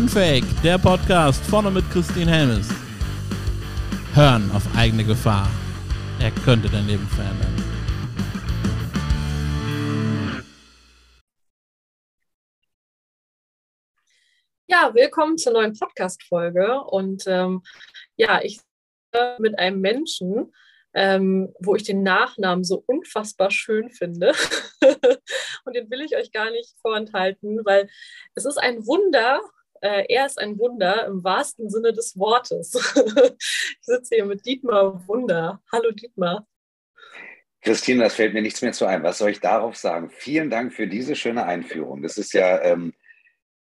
Unfake, der Podcast vorne mit Christine Helmes. Hören auf eigene Gefahr. Er könnte dein Leben verändern. Ja, willkommen zur neuen Podcast-Folge. Und ähm, ja, ich mit einem Menschen, ähm, wo ich den Nachnamen so unfassbar schön finde. und den will ich euch gar nicht vorenthalten, weil es ist ein Wunder. Äh, er ist ein Wunder im wahrsten Sinne des Wortes. ich sitze hier mit Dietmar Wunder. Hallo Dietmar. Christine, das fällt mir nichts mehr zu ein. Was soll ich darauf sagen? Vielen Dank für diese schöne Einführung. Das ist ja, ähm,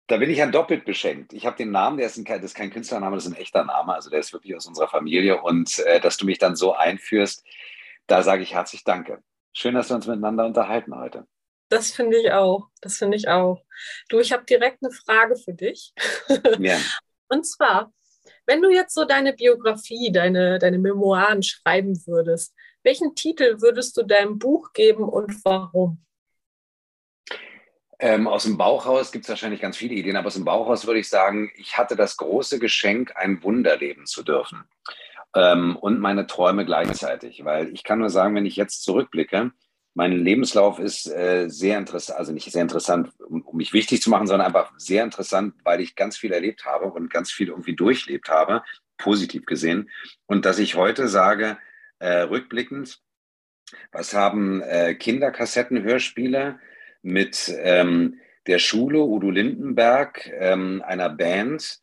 da bin ich ja doppelt beschenkt. Ich habe den Namen, der ist, ein, das ist kein Künstlername, das ist ein echter Name, also der ist wirklich aus unserer Familie. Und äh, dass du mich dann so einführst, da sage ich herzlich Danke. Schön, dass wir uns miteinander unterhalten heute. Das finde ich auch. Das finde ich auch. Du, ich habe direkt eine Frage für dich. Ja. Und zwar, wenn du jetzt so deine Biografie, deine, deine Memoiren schreiben würdest, welchen Titel würdest du deinem Buch geben und warum? Ähm, aus dem Bauchhaus gibt es wahrscheinlich ganz viele Ideen, aber aus dem Bauchhaus würde ich sagen, ich hatte das große Geschenk, ein Wunder leben zu dürfen. Ähm, und meine Träume gleichzeitig. Weil ich kann nur sagen, wenn ich jetzt zurückblicke, mein Lebenslauf ist äh, sehr interessant, also nicht sehr interessant, um, um, mich wichtig zu machen, sondern einfach sehr interessant, weil ich ganz viel erlebt habe und ganz viel irgendwie durchlebt habe, positiv gesehen. Und dass ich heute sage, äh, rückblickend, was haben äh, Kinderkassettenhörspiele, mit ähm, der Schule Udo Lindenberg, ähm, einer Band,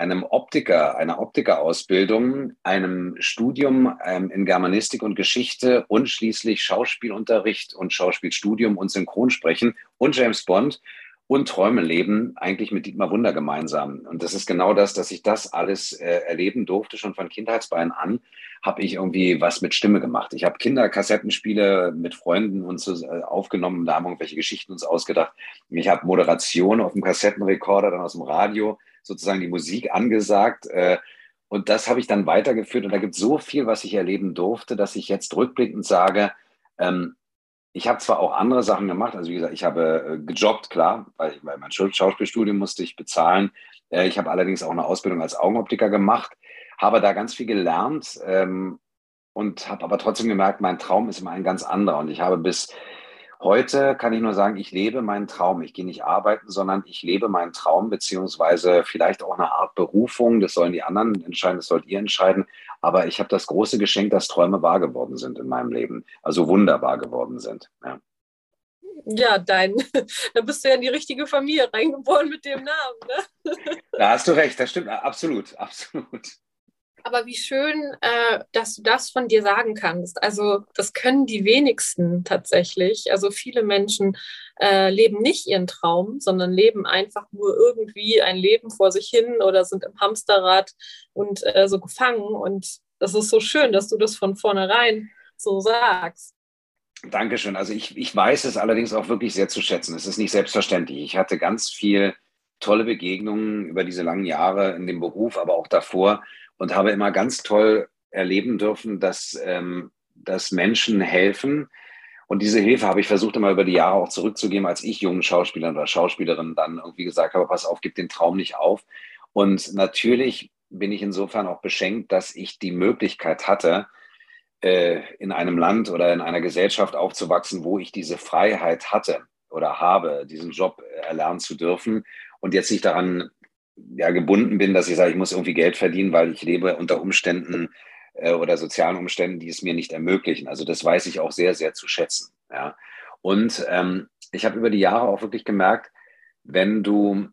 einem Optiker, einer Optikerausbildung, einem Studium ähm, in Germanistik und Geschichte und schließlich Schauspielunterricht und Schauspielstudium und Synchronsprechen und James Bond und Träume leben eigentlich mit Dietmar Wunder gemeinsam. Und das ist genau das, dass ich das alles äh, erleben durfte, schon von Kindheitsbeinen an, habe ich irgendwie was mit Stimme gemacht. Ich habe Kinderkassettenspiele mit Freunden uns äh, aufgenommen, da haben irgendwelche Geschichten uns ausgedacht. Ich habe Moderation auf dem Kassettenrekorder, dann aus dem Radio, sozusagen die Musik angesagt. Äh, und das habe ich dann weitergeführt. Und da gibt es so viel, was ich erleben durfte, dass ich jetzt rückblickend sage, ähm, ich habe zwar auch andere Sachen gemacht, also wie gesagt, ich habe äh, gejobbt, klar, weil, weil mein Schauspielstudium musste ich bezahlen. Äh, ich habe allerdings auch eine Ausbildung als Augenoptiker gemacht, habe da ganz viel gelernt ähm, und habe aber trotzdem gemerkt, mein Traum ist immer ein ganz anderer. Und ich habe bis Heute kann ich nur sagen, ich lebe meinen Traum. Ich gehe nicht arbeiten, sondern ich lebe meinen Traum, beziehungsweise vielleicht auch eine Art Berufung. Das sollen die anderen entscheiden, das sollt ihr entscheiden. Aber ich habe das große Geschenk, dass Träume wahr geworden sind in meinem Leben. Also wunderbar geworden sind. Ja. Ja, dein, da bist du ja in die richtige Familie reingeboren mit dem Namen. Ne? Da hast du recht, das stimmt absolut, absolut. Aber wie schön, äh, dass du das von dir sagen kannst. Also das können die wenigsten tatsächlich. Also viele Menschen äh, leben nicht ihren Traum, sondern leben einfach nur irgendwie ein Leben vor sich hin oder sind im Hamsterrad und äh, so gefangen. Und das ist so schön, dass du das von vornherein so sagst. Dankeschön. Also ich, ich weiß es allerdings auch wirklich sehr zu schätzen. Es ist nicht selbstverständlich. Ich hatte ganz viel tolle Begegnungen über diese langen Jahre in dem Beruf, aber auch davor und habe immer ganz toll erleben dürfen, dass, ähm, dass Menschen helfen. Und diese Hilfe habe ich versucht immer über die Jahre auch zurückzugeben, als ich jungen Schauspielern oder Schauspielerinnen dann irgendwie gesagt habe, pass auf, gib den Traum nicht auf. Und natürlich bin ich insofern auch beschenkt, dass ich die Möglichkeit hatte, äh, in einem Land oder in einer Gesellschaft aufzuwachsen, wo ich diese Freiheit hatte oder habe, diesen Job erlernen zu dürfen und jetzt nicht daran ja, gebunden bin, dass ich sage, ich muss irgendwie Geld verdienen, weil ich lebe unter Umständen äh, oder sozialen Umständen, die es mir nicht ermöglichen. Also das weiß ich auch sehr, sehr zu schätzen. Ja. Und ähm, ich habe über die Jahre auch wirklich gemerkt, wenn du,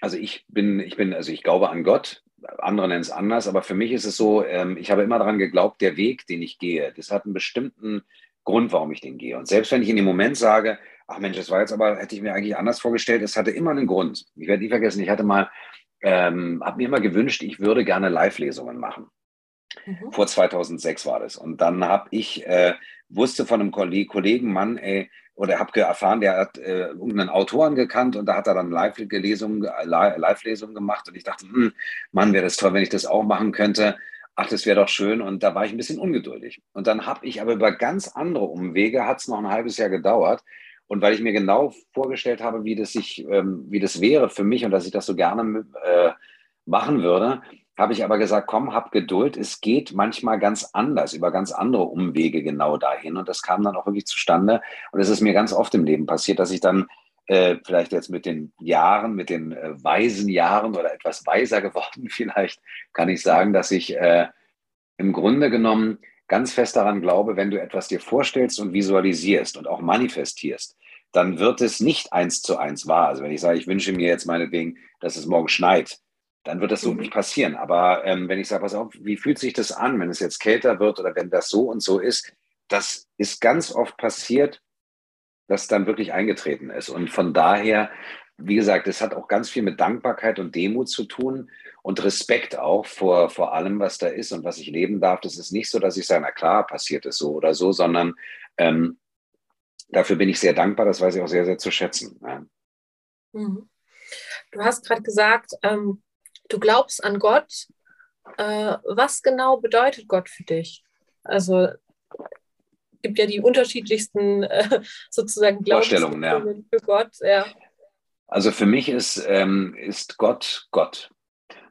also ich bin, ich bin, also ich glaube an Gott, andere nennen es anders, aber für mich ist es so, ähm, ich habe immer daran geglaubt, der Weg, den ich gehe, das hat einen bestimmten Grund, warum ich den gehe. Und selbst wenn ich in dem Moment sage, ach Mensch, das war jetzt aber, hätte ich mir eigentlich anders vorgestellt, es hatte immer einen Grund. Ich werde nie vergessen, ich hatte mal, ähm, habe mir immer gewünscht, ich würde gerne Live-Lesungen machen. Mhm. Vor 2006 war das. Und dann habe ich, äh, wusste von einem Kollegen, Mann, ey, oder habe erfahren, der hat äh, irgendeinen Autoren gekannt und da hat er dann Live-Lesungen Live gemacht. Und ich dachte, hm, Mann, wäre das toll, wenn ich das auch machen könnte. Ach, das wäre doch schön. Und da war ich ein bisschen ungeduldig. Und dann habe ich aber über ganz andere Umwege, hat es noch ein halbes Jahr gedauert, Und weil ich mir genau vorgestellt habe, wie das, sich, ähm, wie das wäre für mich und dass ich das so gerne äh, machen würde, habe ich aber gesagt, komm, hab Geduld. Es geht manchmal ganz anders, über ganz andere Umwege genau dahin. Und das kam dann auch wirklich zustande. Und es ist mir ganz oft im Leben passiert, dass ich dann äh, vielleicht jetzt mit den Jahren, mit den äh, weisen Jahren oder etwas weiser geworden vielleicht, kann ich sagen, dass ich äh, im Grunde genommen ganz fest daran glaube, wenn du etwas dir vorstellst und visualisierst und auch manifestierst, dann wird es nicht eins zu eins wahr. Also wenn ich sage, ich wünsche mir jetzt meinetwegen, dass es morgen schneit, dann wird das so mhm. nicht passieren. Aber ähm, wenn ich sage, pass auf, wie fühlt sich das an, wenn es jetzt kälter wird oder wenn das so und so ist, das ist ganz oft passiert, dass dann wirklich eingetreten ist. Und von daher, wie gesagt, es hat auch ganz viel mit Dankbarkeit und Demut zu tun und Respekt auch vor, vor allem, was da ist und was ich leben darf. Das ist nicht so, dass ich sage, na klar, passiert es so oder so, sondern ähm, dafür bin ich sehr dankbar. Das weiß ich auch sehr, sehr zu schätzen. Ja. Mhm. Du hast gerade gesagt, ähm, du glaubst an Gott. Äh, was genau bedeutet Gott für dich? Also gibt ja die unterschiedlichsten äh, sozusagen Vorstellungen ja. für Gott. Ja. Also für mich ist, ähm, ist Gott Gott.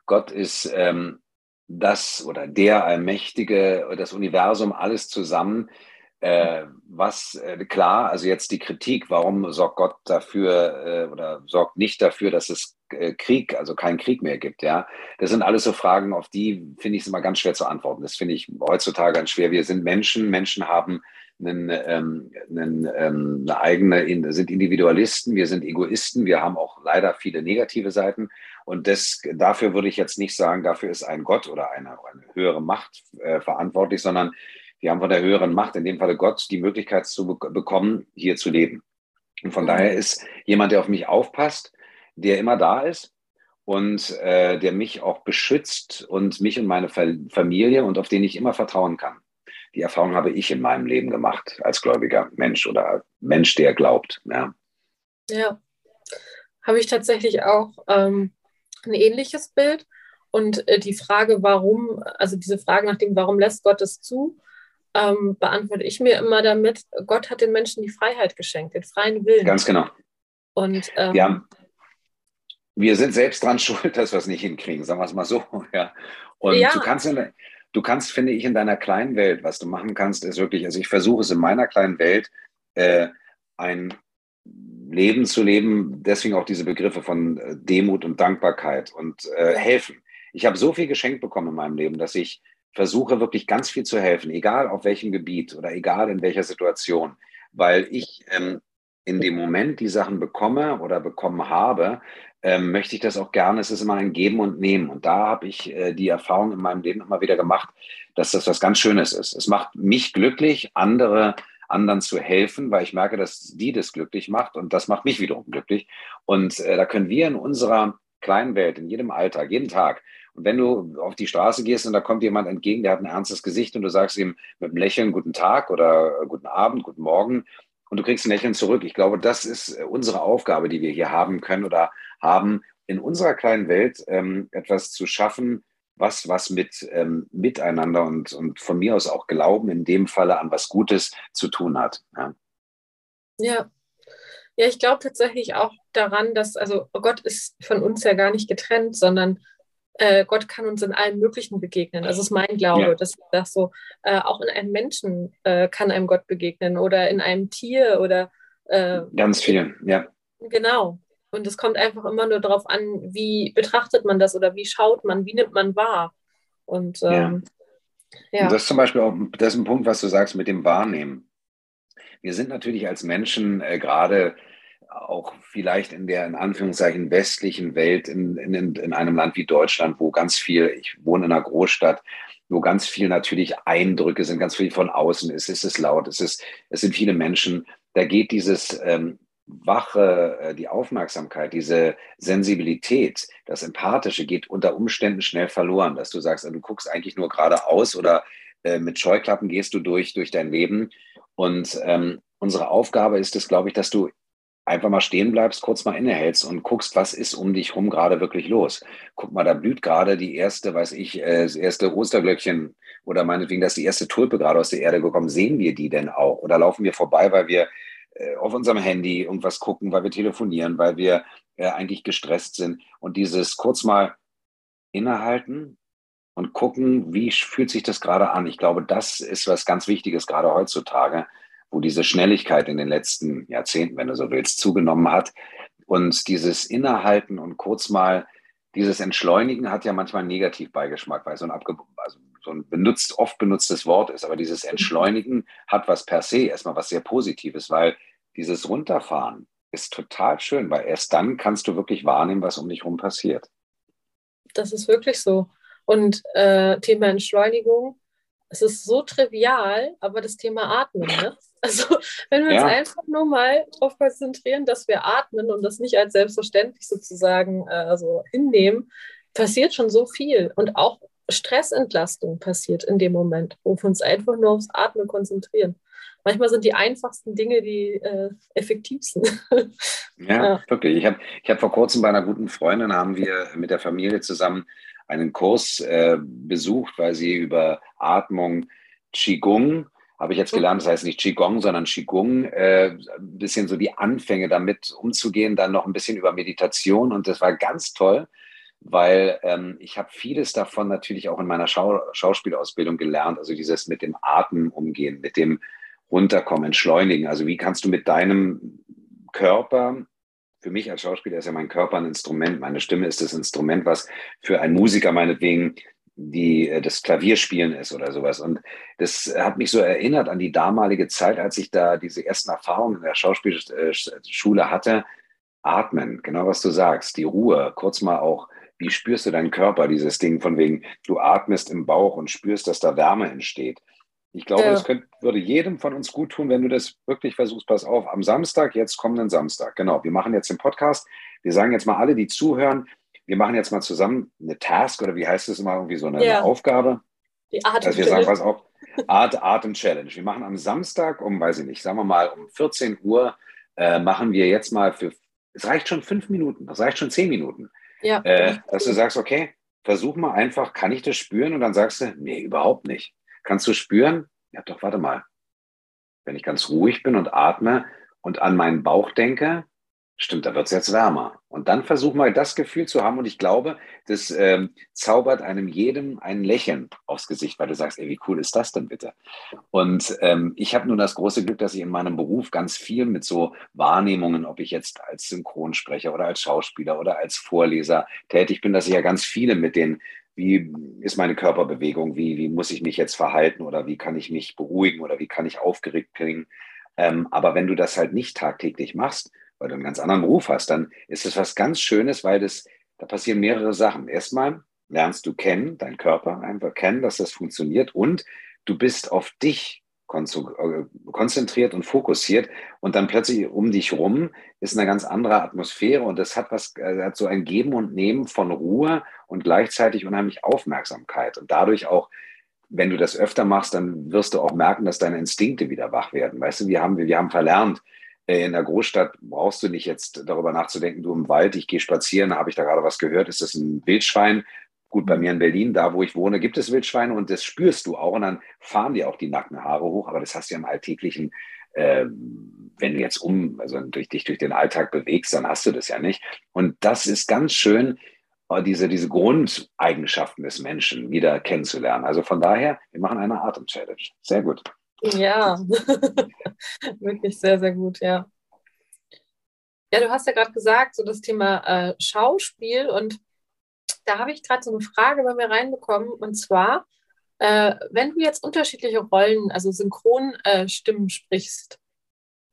Gott ist ähm, das oder der Allmächtige, das Universum, alles zusammen. Äh, was äh, klar, also jetzt die Kritik, warum sorgt Gott dafür äh, oder sorgt nicht dafür, dass es äh, Krieg, also keinen Krieg mehr gibt, ja. Das sind alles so Fragen, auf die finde ich es immer ganz schwer zu antworten. Das finde ich heutzutage ganz schwer. Wir sind Menschen, Menschen haben einen, ähm, einen, ähm, eine eigene, sind Individualisten, wir sind Egoisten, wir haben auch leider viele negative Seiten. Und das, dafür würde ich jetzt nicht sagen, dafür ist ein Gott oder eine, eine höhere Macht äh, verantwortlich, sondern wir haben von der höheren Macht, in dem Falle Gott, die Möglichkeit zu be bekommen, hier zu leben. Und von mhm. daher ist jemand, der auf mich aufpasst, der immer da ist und äh, der mich auch beschützt und mich und meine Familie und auf den ich immer vertrauen kann die Erfahrung habe ich in meinem Leben gemacht als gläubiger Mensch oder Mensch, der glaubt. Ja, ja. habe ich tatsächlich auch ähm, ein ähnliches Bild. Und äh, die Frage, warum, also diese Frage nach dem, warum lässt Gott es zu, ähm, beantworte ich mir immer damit, Gott hat den Menschen die Freiheit geschenkt, den freien Willen. Ganz genau. Und ähm, ja, wir sind selbst dran schuld, dass wir es nicht hinkriegen, sagen wir es mal so. Ja. Und ja. du kannst in, du kannst, finde ich, in deiner kleinen Welt, was du machen kannst, ist wirklich, also ich versuche es in meiner kleinen Welt, äh, ein Leben zu leben, deswegen auch diese Begriffe von äh, Demut und Dankbarkeit und äh, helfen. Ich habe so viel geschenkt bekommen in meinem Leben, dass ich versuche wirklich ganz viel zu helfen, egal auf welchem Gebiet oder egal in welcher Situation, weil ich ähm, in dem Moment die Sachen bekomme oder bekommen habe, ähm, möchte ich das auch gerne. Es ist immer ein Geben und Nehmen. Und da habe ich äh, die Erfahrung in meinem Leben immer wieder gemacht, dass das was ganz Schönes ist. Es macht mich glücklich, andere anderen zu helfen, weil ich merke, dass die das glücklich macht und das macht mich wiederum glücklich. Und äh, da können wir in unserer kleinen Welt, in jedem Alltag, jeden Tag, wenn du auf die Straße gehst und da kommt jemand entgegen, der hat ein ernstes Gesicht und du sagst ihm mit einem Lächeln guten Tag oder guten Abend, guten Morgen, und du kriegst ein Lächeln zurück. Ich glaube, das ist äh, unsere Aufgabe, die wir hier haben können oder haben, in unserer kleinen Welt ähm, etwas zu schaffen, was was mit ähm, Miteinander und, und von mir aus auch Glauben in dem Falle an was Gutes zu tun hat. Ja. Ja, ja ich glaube tatsächlich auch daran, dass, also Gott ist von uns ja gar nicht getrennt, sondern äh, Gott kann uns in allem Möglichen begegnen. Das ist mein Glaube, ja. dass das so äh, auch in einem Menschen äh, kann einem Gott begegnen oder in einem Tier oder äh, ganz viel, ja. Genau. Und es kommt einfach immer nur darauf an, wie betrachtet man das oder wie schaut man, wie nimmt man wahr. Und, ähm, ja. ja. Und das ist zum Beispiel auch das ist ein Punkt, was du sagst mit dem Wahrnehmen. Wir sind natürlich als Menschen äh, gerade auch vielleicht in der in Anführungszeichen westlichen Welt, in, in, in einem Land wie Deutschland, wo ganz viel, ich wohne in einer Großstadt, wo ganz viel natürlich Eindrücke sind, ganz viel von außen ist, ist es laut, es, ist, es sind viele Menschen, da geht dieses ähm, Wache, äh, die Aufmerksamkeit, diese Sensibilität, das Empathische geht unter Umständen schnell verloren, dass du sagst, du guckst eigentlich nur geradeaus oder äh, mit Scheuklappen gehst du durch, durch dein Leben. Und ähm, unsere Aufgabe ist es, glaube ich, dass du einfach mal stehen bleibst, kurz mal innehältst und guckst, was ist um dich rum gerade wirklich los. Guck mal, da blüht gerade die erste, weiß ich, äh, das erste Osterglöckchen oder meinetwegen, dass die erste Tulpe gerade aus der Erde gekommen. Sehen wir die denn auch? Oder laufen wir vorbei, weil wir äh, auf unserem Handy irgendwas gucken, weil wir telefonieren, weil wir äh, eigentlich gestresst sind. Und dieses kurz mal innehalten und gucken, wie fühlt sich das gerade an. Ich glaube, das ist was ganz Wichtiges, gerade heutzutage, wo diese Schnelligkeit in den letzten Jahrzehnten, wenn du so willst, zugenommen hat. Und dieses Innehalten und kurz mal dieses Entschleunigen hat ja manchmal einen Negativbeigeschmack, weil so ein, abge also so ein benutzt, oft benutztes Wort ist. Aber dieses Entschleunigen hat was per se erstmal was sehr Positives, weil dieses Runterfahren ist total schön, weil erst dann kannst du wirklich wahrnehmen, was um dich herum passiert. Das ist wirklich so. Und äh, Thema Entschleunigung, es ist so trivial, aber das Thema Atmen, ne? Also wenn wir ja. uns einfach nur mal darauf konzentrieren, dass wir atmen und das nicht als selbstverständlich sozusagen äh, also hinnehmen, passiert schon so viel. Und auch Stressentlastung passiert in dem Moment, wo wir uns einfach nur aufs Atmen konzentrieren. Manchmal sind die einfachsten Dinge die äh, effektivsten. ja, ja, wirklich. Ich habe ich hab vor kurzem bei einer guten Freundin, haben wir mit der Familie zusammen einen Kurs äh, besucht, weil sie über Atmung Qigong habe ich jetzt gelernt, das heißt nicht Qigong, sondern Qigong, äh, ein bisschen so die Anfänge damit umzugehen, dann noch ein bisschen über Meditation. Und das war ganz toll, weil ähm, ich habe vieles davon natürlich auch in meiner Schau Schauspielausbildung gelernt, also dieses mit dem Atmen umgehen, mit dem Runterkommen, Entschleunigen, also wie kannst du mit deinem Körper für mich als Schauspieler ist ja mein Körper ein Instrument. Meine Stimme ist das Instrument, was für einen Musiker meinetwegen die, äh, das Klavierspielen ist oder sowas. Und das hat mich so erinnert an die damalige Zeit, als ich da diese ersten Erfahrungen in der Schauspielschule hatte. Atmen, genau was du sagst, die Ruhe, kurz mal auch, wie spürst du deinen Körper, dieses Ding von wegen, du atmest im Bauch und spürst, dass da Wärme entsteht. Ich glaube, ja. das könnte, würde jedem von uns gut tun, wenn du das wirklich versuchst. Pass auf, am Samstag, jetzt kommenden Samstag, genau, wir machen jetzt den Podcast. Wir sagen jetzt mal alle, die zuhören, wir machen jetzt mal zusammen eine Task oder wie heißt es immer, irgendwie so eine, ja. eine Aufgabe. Die Atem also wir sagen, pass auf, Art, Atem Challenge. Wir machen am Samstag um, weiß ich nicht, sagen wir mal um 14 Uhr, äh, machen wir jetzt mal für, es reicht schon fünf Minuten, das reicht schon zehn Minuten. Ja. Äh, dass du sagst, okay, versuch mal einfach, kann ich das spüren? Und dann sagst du, nee, überhaupt nicht. Kannst du spüren? Ja, doch, warte mal. Wenn ich ganz ruhig bin und atme und an meinen Bauch denke, stimmt, da wird es jetzt wärmer. Und dann versuch mal das Gefühl zu haben. Und ich glaube, das ähm, zaubert einem jedem ein Lächeln aufs Gesicht, weil du sagst, ey, wie cool ist das denn bitte? Und ähm, ich habe nun das große Glück, dass ich in meinem Beruf ganz viel mit so Wahrnehmungen, ob ich jetzt als Synchronsprecher oder als Schauspieler oder als Vorleser tätig bin, dass ich ja ganz viele mit den wie ist meine Körperbewegung, wie, wie muss ich mich jetzt verhalten oder wie kann ich mich beruhigen oder wie kann ich aufgeregt klingen. Ähm, aber wenn du das halt nicht tagtäglich machst, weil du einen ganz anderen Beruf hast, dann ist es was ganz Schönes, weil das, da passieren mehrere Sachen. Erstmal lernst du kennen, deinen Körper einfach kennen, dass das funktioniert und du bist auf dich äh, konzentriert und fokussiert und dann plötzlich um dich rum ist eine ganz andere Atmosphäre und das hat was, äh, hat so ein Geben und Nehmen von Ruhe und gleichzeitig unheimlich Aufmerksamkeit und dadurch auch wenn du das öfter machst, dann wirst du auch merken, dass deine Instinkte wieder wach werden. Weißt du, wir haben, wir haben verlernt, in der Großstadt brauchst du nicht jetzt darüber nachzudenken, du im Wald, ich gehe spazieren, habe ich da gerade was gehört, ist das ein Wildschwein? Gut, bei mir in Berlin, da wo ich wohne, gibt es Wildschweine und das spürst du auch und dann fahren dir auch die Nackenhaare hoch, aber das hast du ja im alltäglichen, äh, wenn du jetzt um, also durch dich durch den Alltag bewegst, dann hast du das ja nicht. Und das ist ganz schön, äh, diese, diese Grundeigenschaften des Menschen wieder kennenzulernen. Also von daher, wir machen eine Atem-Challenge. Sehr gut. Ja, wirklich sehr, sehr gut, ja. Ja, du hast ja gerade gesagt, so das Thema äh, Schauspiel und da habe ich gerade so eine Frage bei mir reinbekommen. Und zwar, äh, wenn du jetzt unterschiedliche Rollen, also Synchronstimmen äh, sprichst,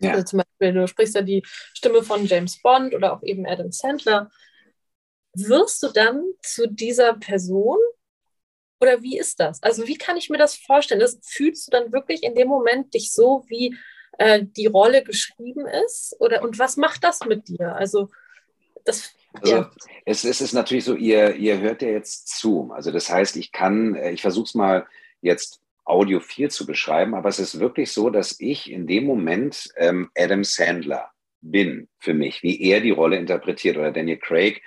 ja. also zum Beispiel, du sprichst ja die Stimme von James Bond oder auch eben Adam Sandler, wirst du dann zu dieser Person oder wie ist das? Also wie kann ich mir das vorstellen? Das, fühlst du dann wirklich in dem Moment dich so, wie äh, die Rolle geschrieben ist? Oder und was macht das mit dir? Also das also ja. es, es, ist natürlich so, ihr, ihr hört ja jetzt zu. Also das heißt, ich kann, äh, ich versuche es mal jetzt Audio 4 zu beschreiben, aber es ist wirklich so, dass ich in dem Moment ähm, Adam Sandler bin für mich, wie er die Rolle interpretiert oder Daniel Craig,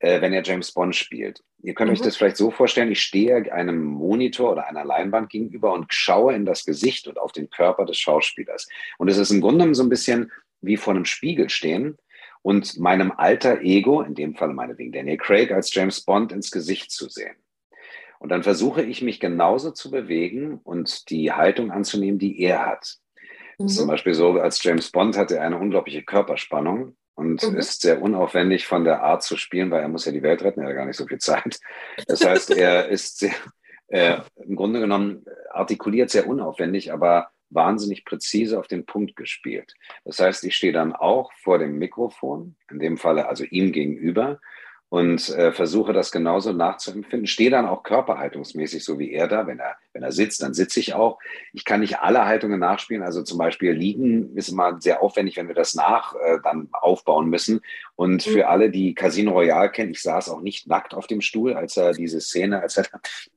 äh, wenn er James Bond spielt. Ihr könnt mhm. euch das vielleicht so vorstellen, ich stehe einem Monitor oder einer Leinwand gegenüber und schaue in das Gesicht und auf den Körper des Schauspielers. Und es ist im Grunde so ein bisschen wie vor einem Spiegel stehen und meinem alter Ego, in dem Fall meinetwegen Daniel Craig als James Bond, ins Gesicht zu sehen. Und dann versuche ich mich genauso zu bewegen und die Haltung anzunehmen, die er hat. Mhm. Zum Beispiel so, als James Bond hat er eine unglaubliche Körperspannung und mhm. ist sehr unaufwendig von der Art zu spielen, weil er muss ja die Welt retten, er hat gar nicht so viel Zeit. Das heißt, er ist sehr, äh, im Grunde genommen artikuliert sehr unaufwendig, aber wahnsinnig präzise auf den Punkt gespielt. Das heißt, ich stehe dann auch vor dem Mikrofon, in dem Falle also ihm gegenüber, und äh, versuche das genauso nachzuempfinden. Stehe dann auch körperhaltungsmäßig so wie er da. Wenn er, wenn er sitzt, dann sitze ich auch. Ich kann nicht alle Haltungen nachspielen. Also zum Beispiel liegen ist immer sehr aufwendig, wenn wir das nach äh, dann aufbauen müssen. Und mhm. für alle, die Casino Royale kennen, ich saß auch nicht nackt auf dem Stuhl, als er diese Szene, als er,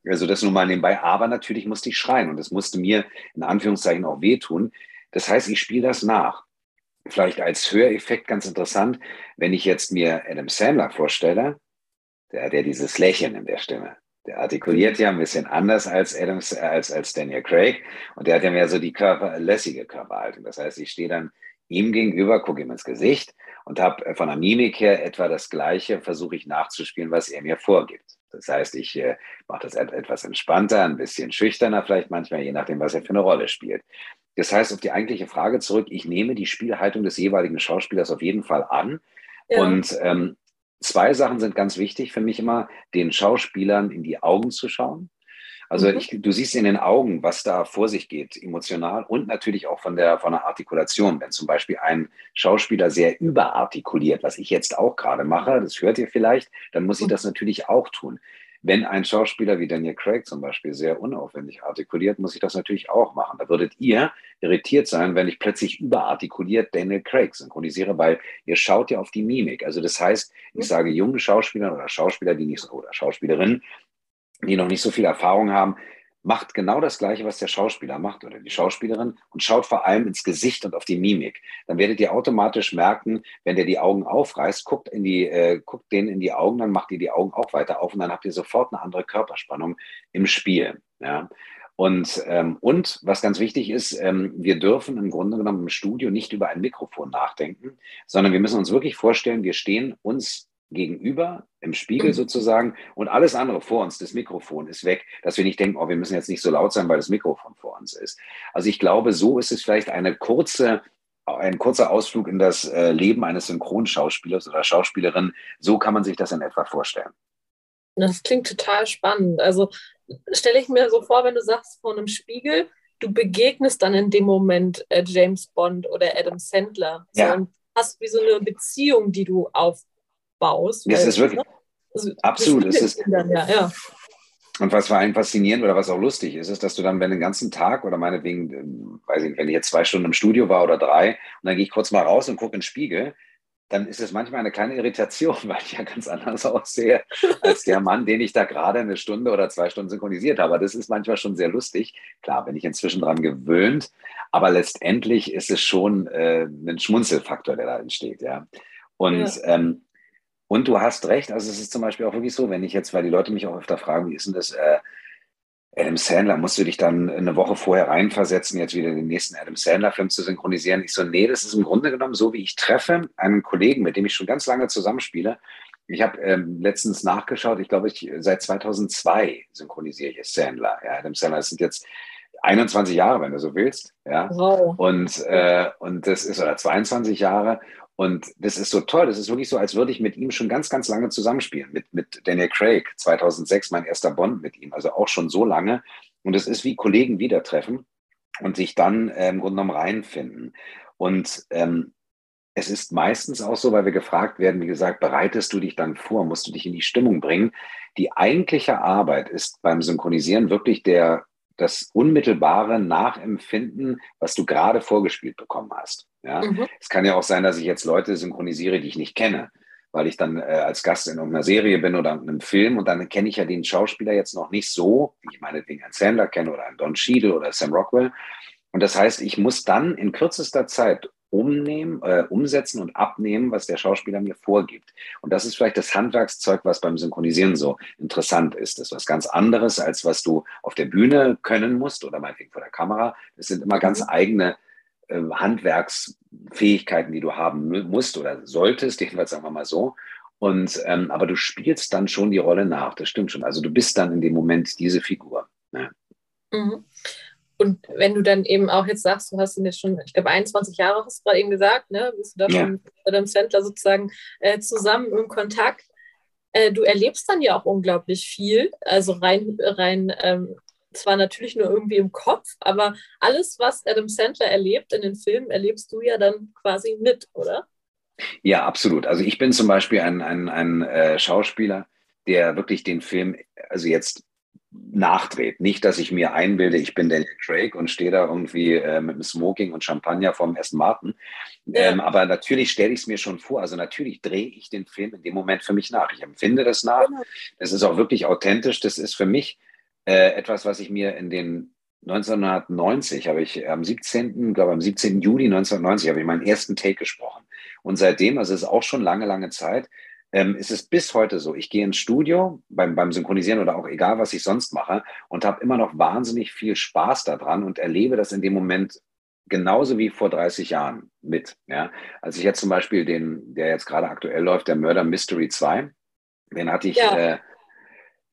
also das nur mal nebenbei. Aber natürlich musste ich schreien und es musste mir in Anführungszeichen auch wehtun. Das heißt, ich spiele das nach vielleicht als Höreffekt ganz interessant, wenn ich jetzt mir Adam Sandler vorstelle, der hat ja dieses Lächeln in der Stimme. Der artikuliert ja ein bisschen anders als, Adam, als, als Daniel Craig und der hat ja mehr so die Körper, lässige Körperhaltung. Das heißt, ich stehe dann ihm gegenüber, gucke ihm ins Gesicht und habe von der Mimik her etwa das Gleiche, versuche ich nachzuspielen, was er mir vorgibt. Das heißt, ich äh, mache das etwas entspannter, ein bisschen schüchterner vielleicht manchmal, je nachdem, was er für eine Rolle spielt. Das heißt, auf die eigentliche Frage zurück, ich nehme die Spielhaltung des jeweiligen Schauspielers auf jeden Fall an. Ja. Und ähm, zwei Sachen sind ganz wichtig für mich immer, den Schauspielern in die Augen zu schauen. Also mhm. ich, du siehst in den Augen, was da vor sich geht, emotional und natürlich auch von der, von der Artikulation. Wenn zum Beispiel ein Schauspieler sehr überartikuliert, was ich jetzt auch gerade mache, das hört ihr vielleicht, dann muss ich mhm. das natürlich auch tun. Wenn ein Schauspieler wie Daniel Craig zum Beispiel sehr unaufwendig artikuliert, muss ich das natürlich auch machen. Da würdet ihr irritiert sein, wenn ich plötzlich überartikuliert Daniel Craig synchronisiere, weil ihr schaut ja auf die Mimik. Also das heißt, ich sage junge Schauspieler oder Schauspieler, die nicht so, oder Schauspielerinnen, die noch nicht so viel Erfahrung haben, macht genau das Gleiche, was der Schauspieler macht oder die Schauspielerin und schaut vor allem ins Gesicht und auf die Mimik. Dann werdet ihr automatisch merken, wenn der die Augen aufreißt, guckt, in die, äh, guckt denen in die Augen, dann macht ihr die Augen auch weiter auf und dann habt ihr sofort eine andere Körperspannung im Spiel. Ja. Und, ähm, und was ganz wichtig ist, ähm, wir dürfen im Grunde genommen im Studio nicht über ein Mikrofon nachdenken, sondern wir müssen uns wirklich vorstellen, wir stehen uns gegenüber, im Spiegel sozusagen, und alles andere vor uns, das Mikrofon ist weg, dass wir nicht denken, oh, wir müssen jetzt nicht so laut sein, weil das Mikrofon vor uns ist. Also ich glaube, so ist es vielleicht eine kurze, ein kurzer Ausflug in das äh, Leben eines Synchronschauspielers oder Schauspielerin. So kann man sich das in etwa vorstellen. Das klingt total spannend. Also stelle ich mir so vor, wenn du sagst, vor einem Spiegel, du begegnest dann in dem Moment äh, James Bond oder Adam Sandler. So, ja. und hast wie so eine Beziehung, die du auf, baust. Es ist wirklich, also, absolut, es ist, dann, ja, ja. Und was vor allem faszinierend oder was auch lustig ist, ist, dass du dann, wenn den ganzen Tag oder meinetwegen, ähm, weiß ich nicht, wenn ich jetzt zwei Stunden im Studio war oder drei, und dann gehe ich kurz mal raus und gucke in den Spiegel, dann ist es manchmal eine kleine Irritation, weil ich ja ganz anders aussehe als der Mann, den ich da gerade eine Stunde oder zwei Stunden synchronisiert habe. Das ist manchmal schon sehr lustig. Klar, bin ich inzwischen dran gewöhnt, aber letztendlich ist es schon äh, ein Schmunzelfaktor, der da entsteht. Ja. Und ja. Ähm, und du hast recht, also es ist zum Beispiel auch wirklich so, wenn ich jetzt, weil die Leute mich auch öfter fragen, wie ist denn das, äh, Adam Sandler, musst du dich dann eine Woche vorher reinversetzen, jetzt wieder den nächsten Adam Sandler-Film zu synchronisieren? Ich so, nee, das ist im Grunde genommen so, wie ich treffe einen Kollegen, mit dem ich schon ganz lange zusammenspiele. Ich habe ähm, letztens nachgeschaut, ich glaube, ich, seit 2002 synchronisiere ich Sandler. Ja, Adam Sandler, das sind jetzt 21 Jahre, wenn du so willst. Ja. Wow. Und, äh, und das ist, oder 22 Jahre. Und das ist so toll. Das ist wirklich so, als würde ich mit ihm schon ganz, ganz lange zusammenspielen. Mit, mit Daniel Craig, 2006 mein erster Bond mit ihm. Also auch schon so lange. Und es ist wie Kollegen wieder treffen und sich dann äh, im Grunde genommen reinfinden. Und ähm, es ist meistens auch so, weil wir gefragt werden, wie gesagt, bereitest du dich dann vor, musst du dich in die Stimmung bringen. Die eigentliche Arbeit ist beim Synchronisieren wirklich der das unmittelbare Nachempfinden, was du gerade vorgespielt bekommen hast. Ja? Mhm. Es kann ja auch sein, dass ich jetzt Leute synchronisiere, die ich nicht kenne, weil ich dann äh, als Gast in irgendeiner Serie bin oder in einem Film und dann kenne ich ja den Schauspieler jetzt noch nicht so, wie ich meinetwegen einen Sandler kenne oder einen Don Cheadle oder Sam Rockwell. Und das heißt, ich muss dann in kürzester Zeit umnehmen, äh, umsetzen und abnehmen, was der Schauspieler mir vorgibt. Und das ist vielleicht das Handwerkszeug, was beim Synchronisieren so interessant ist. Das ist was ganz anderes, als was du auf der Bühne können musst oder meinetwegen vor der Kamera. Das sind immer ganz mhm. eigene äh, Handwerksfähigkeiten, die du haben musst oder solltest, jedenfalls sagen wir mal so. Und ähm, aber du spielst dann schon die Rolle nach, das stimmt schon. Also du bist dann in dem Moment diese Figur. Ja. Mhm. Und wenn du dann eben auch jetzt sagst, du hast ihn jetzt schon, ich glaube, 21 Jahre hast du gerade eben gesagt, ne? Bist du da ja. mit Adam Sandler sozusagen äh, zusammen im Kontakt. Äh, du erlebst dann ja auch unglaublich viel. Also rein, rein ähm, zwar natürlich nur irgendwie im Kopf, aber alles, was Adam Sandler erlebt in den Filmen, erlebst du ja dann quasi mit, oder? Ja, absolut. Also ich bin zum Beispiel ein, ein, ein äh, Schauspieler, der wirklich den Film, also jetzt nachdreht. Nicht, dass ich mir einbilde, ich bin Daniel Craig und stehe da irgendwie äh, mit einem Smoking und Champagner vom Aston Martin. Ja. Ähm, aber natürlich stelle ich es mir schon vor. Also natürlich drehe ich den Film in dem Moment für mich nach. Ich empfinde das nach. Genau. Das ist auch wirklich authentisch. Das ist für mich äh, etwas, was ich mir in den 1990 habe ich am 17., glaube am 17. Juli 1990 habe ich meinen ersten Take gesprochen. Und seitdem, also es ist auch schon lange, lange Zeit, ähm, ist es bis heute so. Ich gehe ins Studio beim, beim Synchronisieren oder auch egal, was ich sonst mache und habe immer noch wahnsinnig viel Spaß daran und erlebe das in dem Moment genauso wie vor 30 Jahren mit. Ja? Als ich jetzt zum Beispiel den, der jetzt gerade aktuell läuft, der Murder Mystery 2, den hatte ich ja. Äh,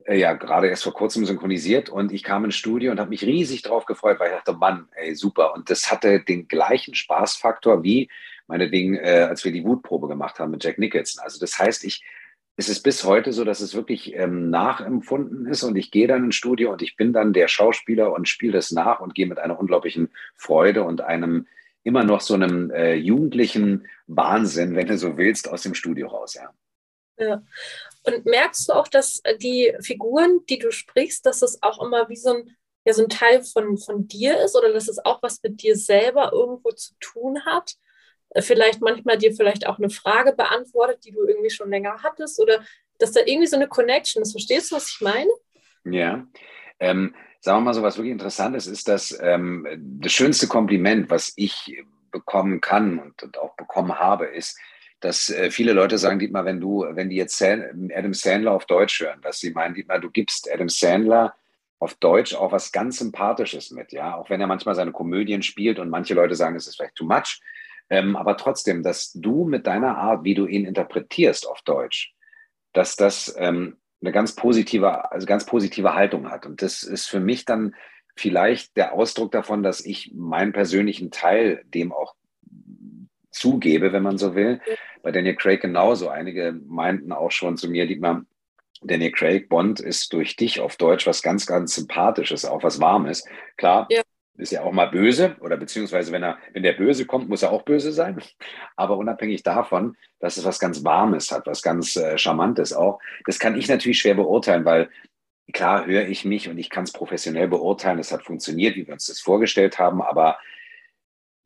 äh, ja gerade erst vor kurzem synchronisiert und ich kam ins Studio und habe mich riesig drauf gefreut, weil ich dachte, Mann, ey, super. Und das hatte den gleichen Spaßfaktor wie meinetwegen, äh, als wir die Wutprobe gemacht haben mit Jack Nicholson. Also das heißt, ich, es ist bis heute so, dass es wirklich ähm, nachempfunden ist und ich gehe dann ins Studio und ich bin dann der Schauspieler und spiele das nach und gehe mit einer unglaublichen Freude und einem immer noch so einem äh, jugendlichen Wahnsinn, wenn du so willst, aus dem Studio raus, ja. Ja. Und merkst du auch, dass die Figuren, die du sprichst, dass das auch immer wie so ein, ja, so ein Teil von, von dir ist oder dass es auch was mit dir selber irgendwo zu tun hat? Vielleicht manchmal dir vielleicht auch eine Frage beantwortet, die du irgendwie schon länger hattest oder dass da irgendwie so eine Connection ist. Verstehst du, was ich meine? Ja. Ähm, sagen wir mal so, was wirklich interessant ist, ist, dass ähm, das schönste Kompliment, was ich bekommen kann und, und auch bekommen habe, ist, dass äh, viele Leute sagen, Dietmar, wenn du, wenn die jetzt Adam Sandler auf Deutsch hören, dass sie meinen, Dietmar, du gibst Adam Sandler auf Deutsch auch was ganz Sympathisches mit, ja, auch wenn er manchmal seine Komödien spielt und manche Leute sagen, es ist vielleicht too much, ähm, aber trotzdem, dass du mit deiner Art, wie du ihn interpretierst auf Deutsch, dass das ähm, eine ganz positive, also ganz positive Haltung hat. Und das ist für mich dann vielleicht der Ausdruck davon, dass ich meinen persönlichen Teil dem auch zugebe, wenn man so will. Bei Daniel Craig genauso. Einige meinten auch schon zu mir, Dietmar, Daniel Craig, Bond ist durch dich auf Deutsch was ganz, ganz Sympathisches, auch was Warmes. Klar, ja ist ja auch mal böse oder beziehungsweise wenn er, wenn der Böse kommt, muss er auch böse sein. Aber unabhängig davon, dass es was ganz Warmes hat, was ganz äh, Charmantes auch, das kann ich natürlich schwer beurteilen, weil klar höre ich mich und ich kann es professionell beurteilen. Es hat funktioniert, wie wir uns das vorgestellt haben, aber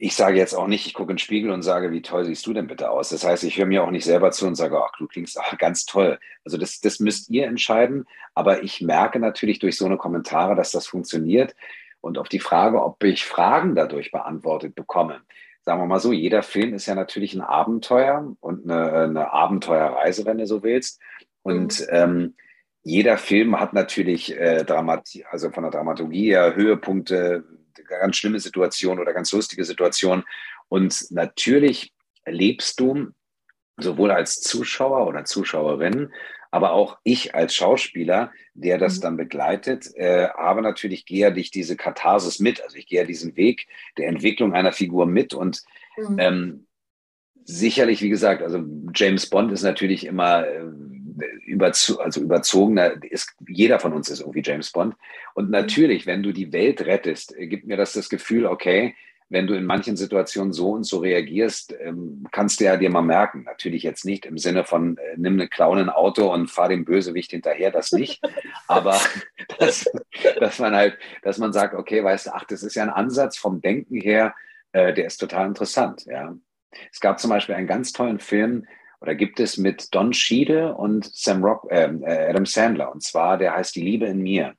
ich sage jetzt auch nicht, ich gucke in den Spiegel und sage, wie toll siehst du denn bitte aus? Das heißt, ich höre mir auch nicht selber zu und sage, ach, du klingst auch ganz toll. Also das, das müsst ihr entscheiden. Aber ich merke natürlich durch so eine Kommentare, dass das funktioniert. Und auf die Frage, ob ich Fragen dadurch beantwortet bekomme, sagen wir mal so, jeder Film ist ja natürlich ein Abenteuer und eine, eine Abenteuerreise, wenn du so willst. Und mhm. ähm, jeder Film hat natürlich äh, Dramat also von der Dramaturgie her Höhepunkte, ganz schlimme Situationen oder ganz lustige Situationen. Und natürlich erlebst du sowohl als Zuschauer oder Zuschauerin aber auch ich als Schauspieler, der das mhm. dann begleitet, äh, habe natürlich gehe ich diese Katharsis mit. Also ich gehe diesen Weg der Entwicklung einer Figur mit und mhm. ähm, sicherlich, wie gesagt, also James Bond ist natürlich immer äh, überzo also überzogener, ist, jeder von uns ist irgendwie James Bond. Und mhm. natürlich, wenn du die Welt rettest, äh, gibt mir das das Gefühl, okay, wenn du in manchen Situationen so und so reagierst, ähm, kannst du ja dir mal merken. Natürlich jetzt nicht im Sinne von, äh, nimm eine Clown ein Auto und fahr dem Bösewicht hinterher, das nicht. Aber dass, dass man halt, dass man sagt, okay, weißt du, ach, das ist ja ein Ansatz vom Denken her, äh, der ist total interessant. Ja. Es gab zum Beispiel einen ganz tollen Film, oder gibt es mit Don Schiede und Sam Rock, ähm, äh, Adam Sandler. Und zwar, der heißt Die Liebe in mir.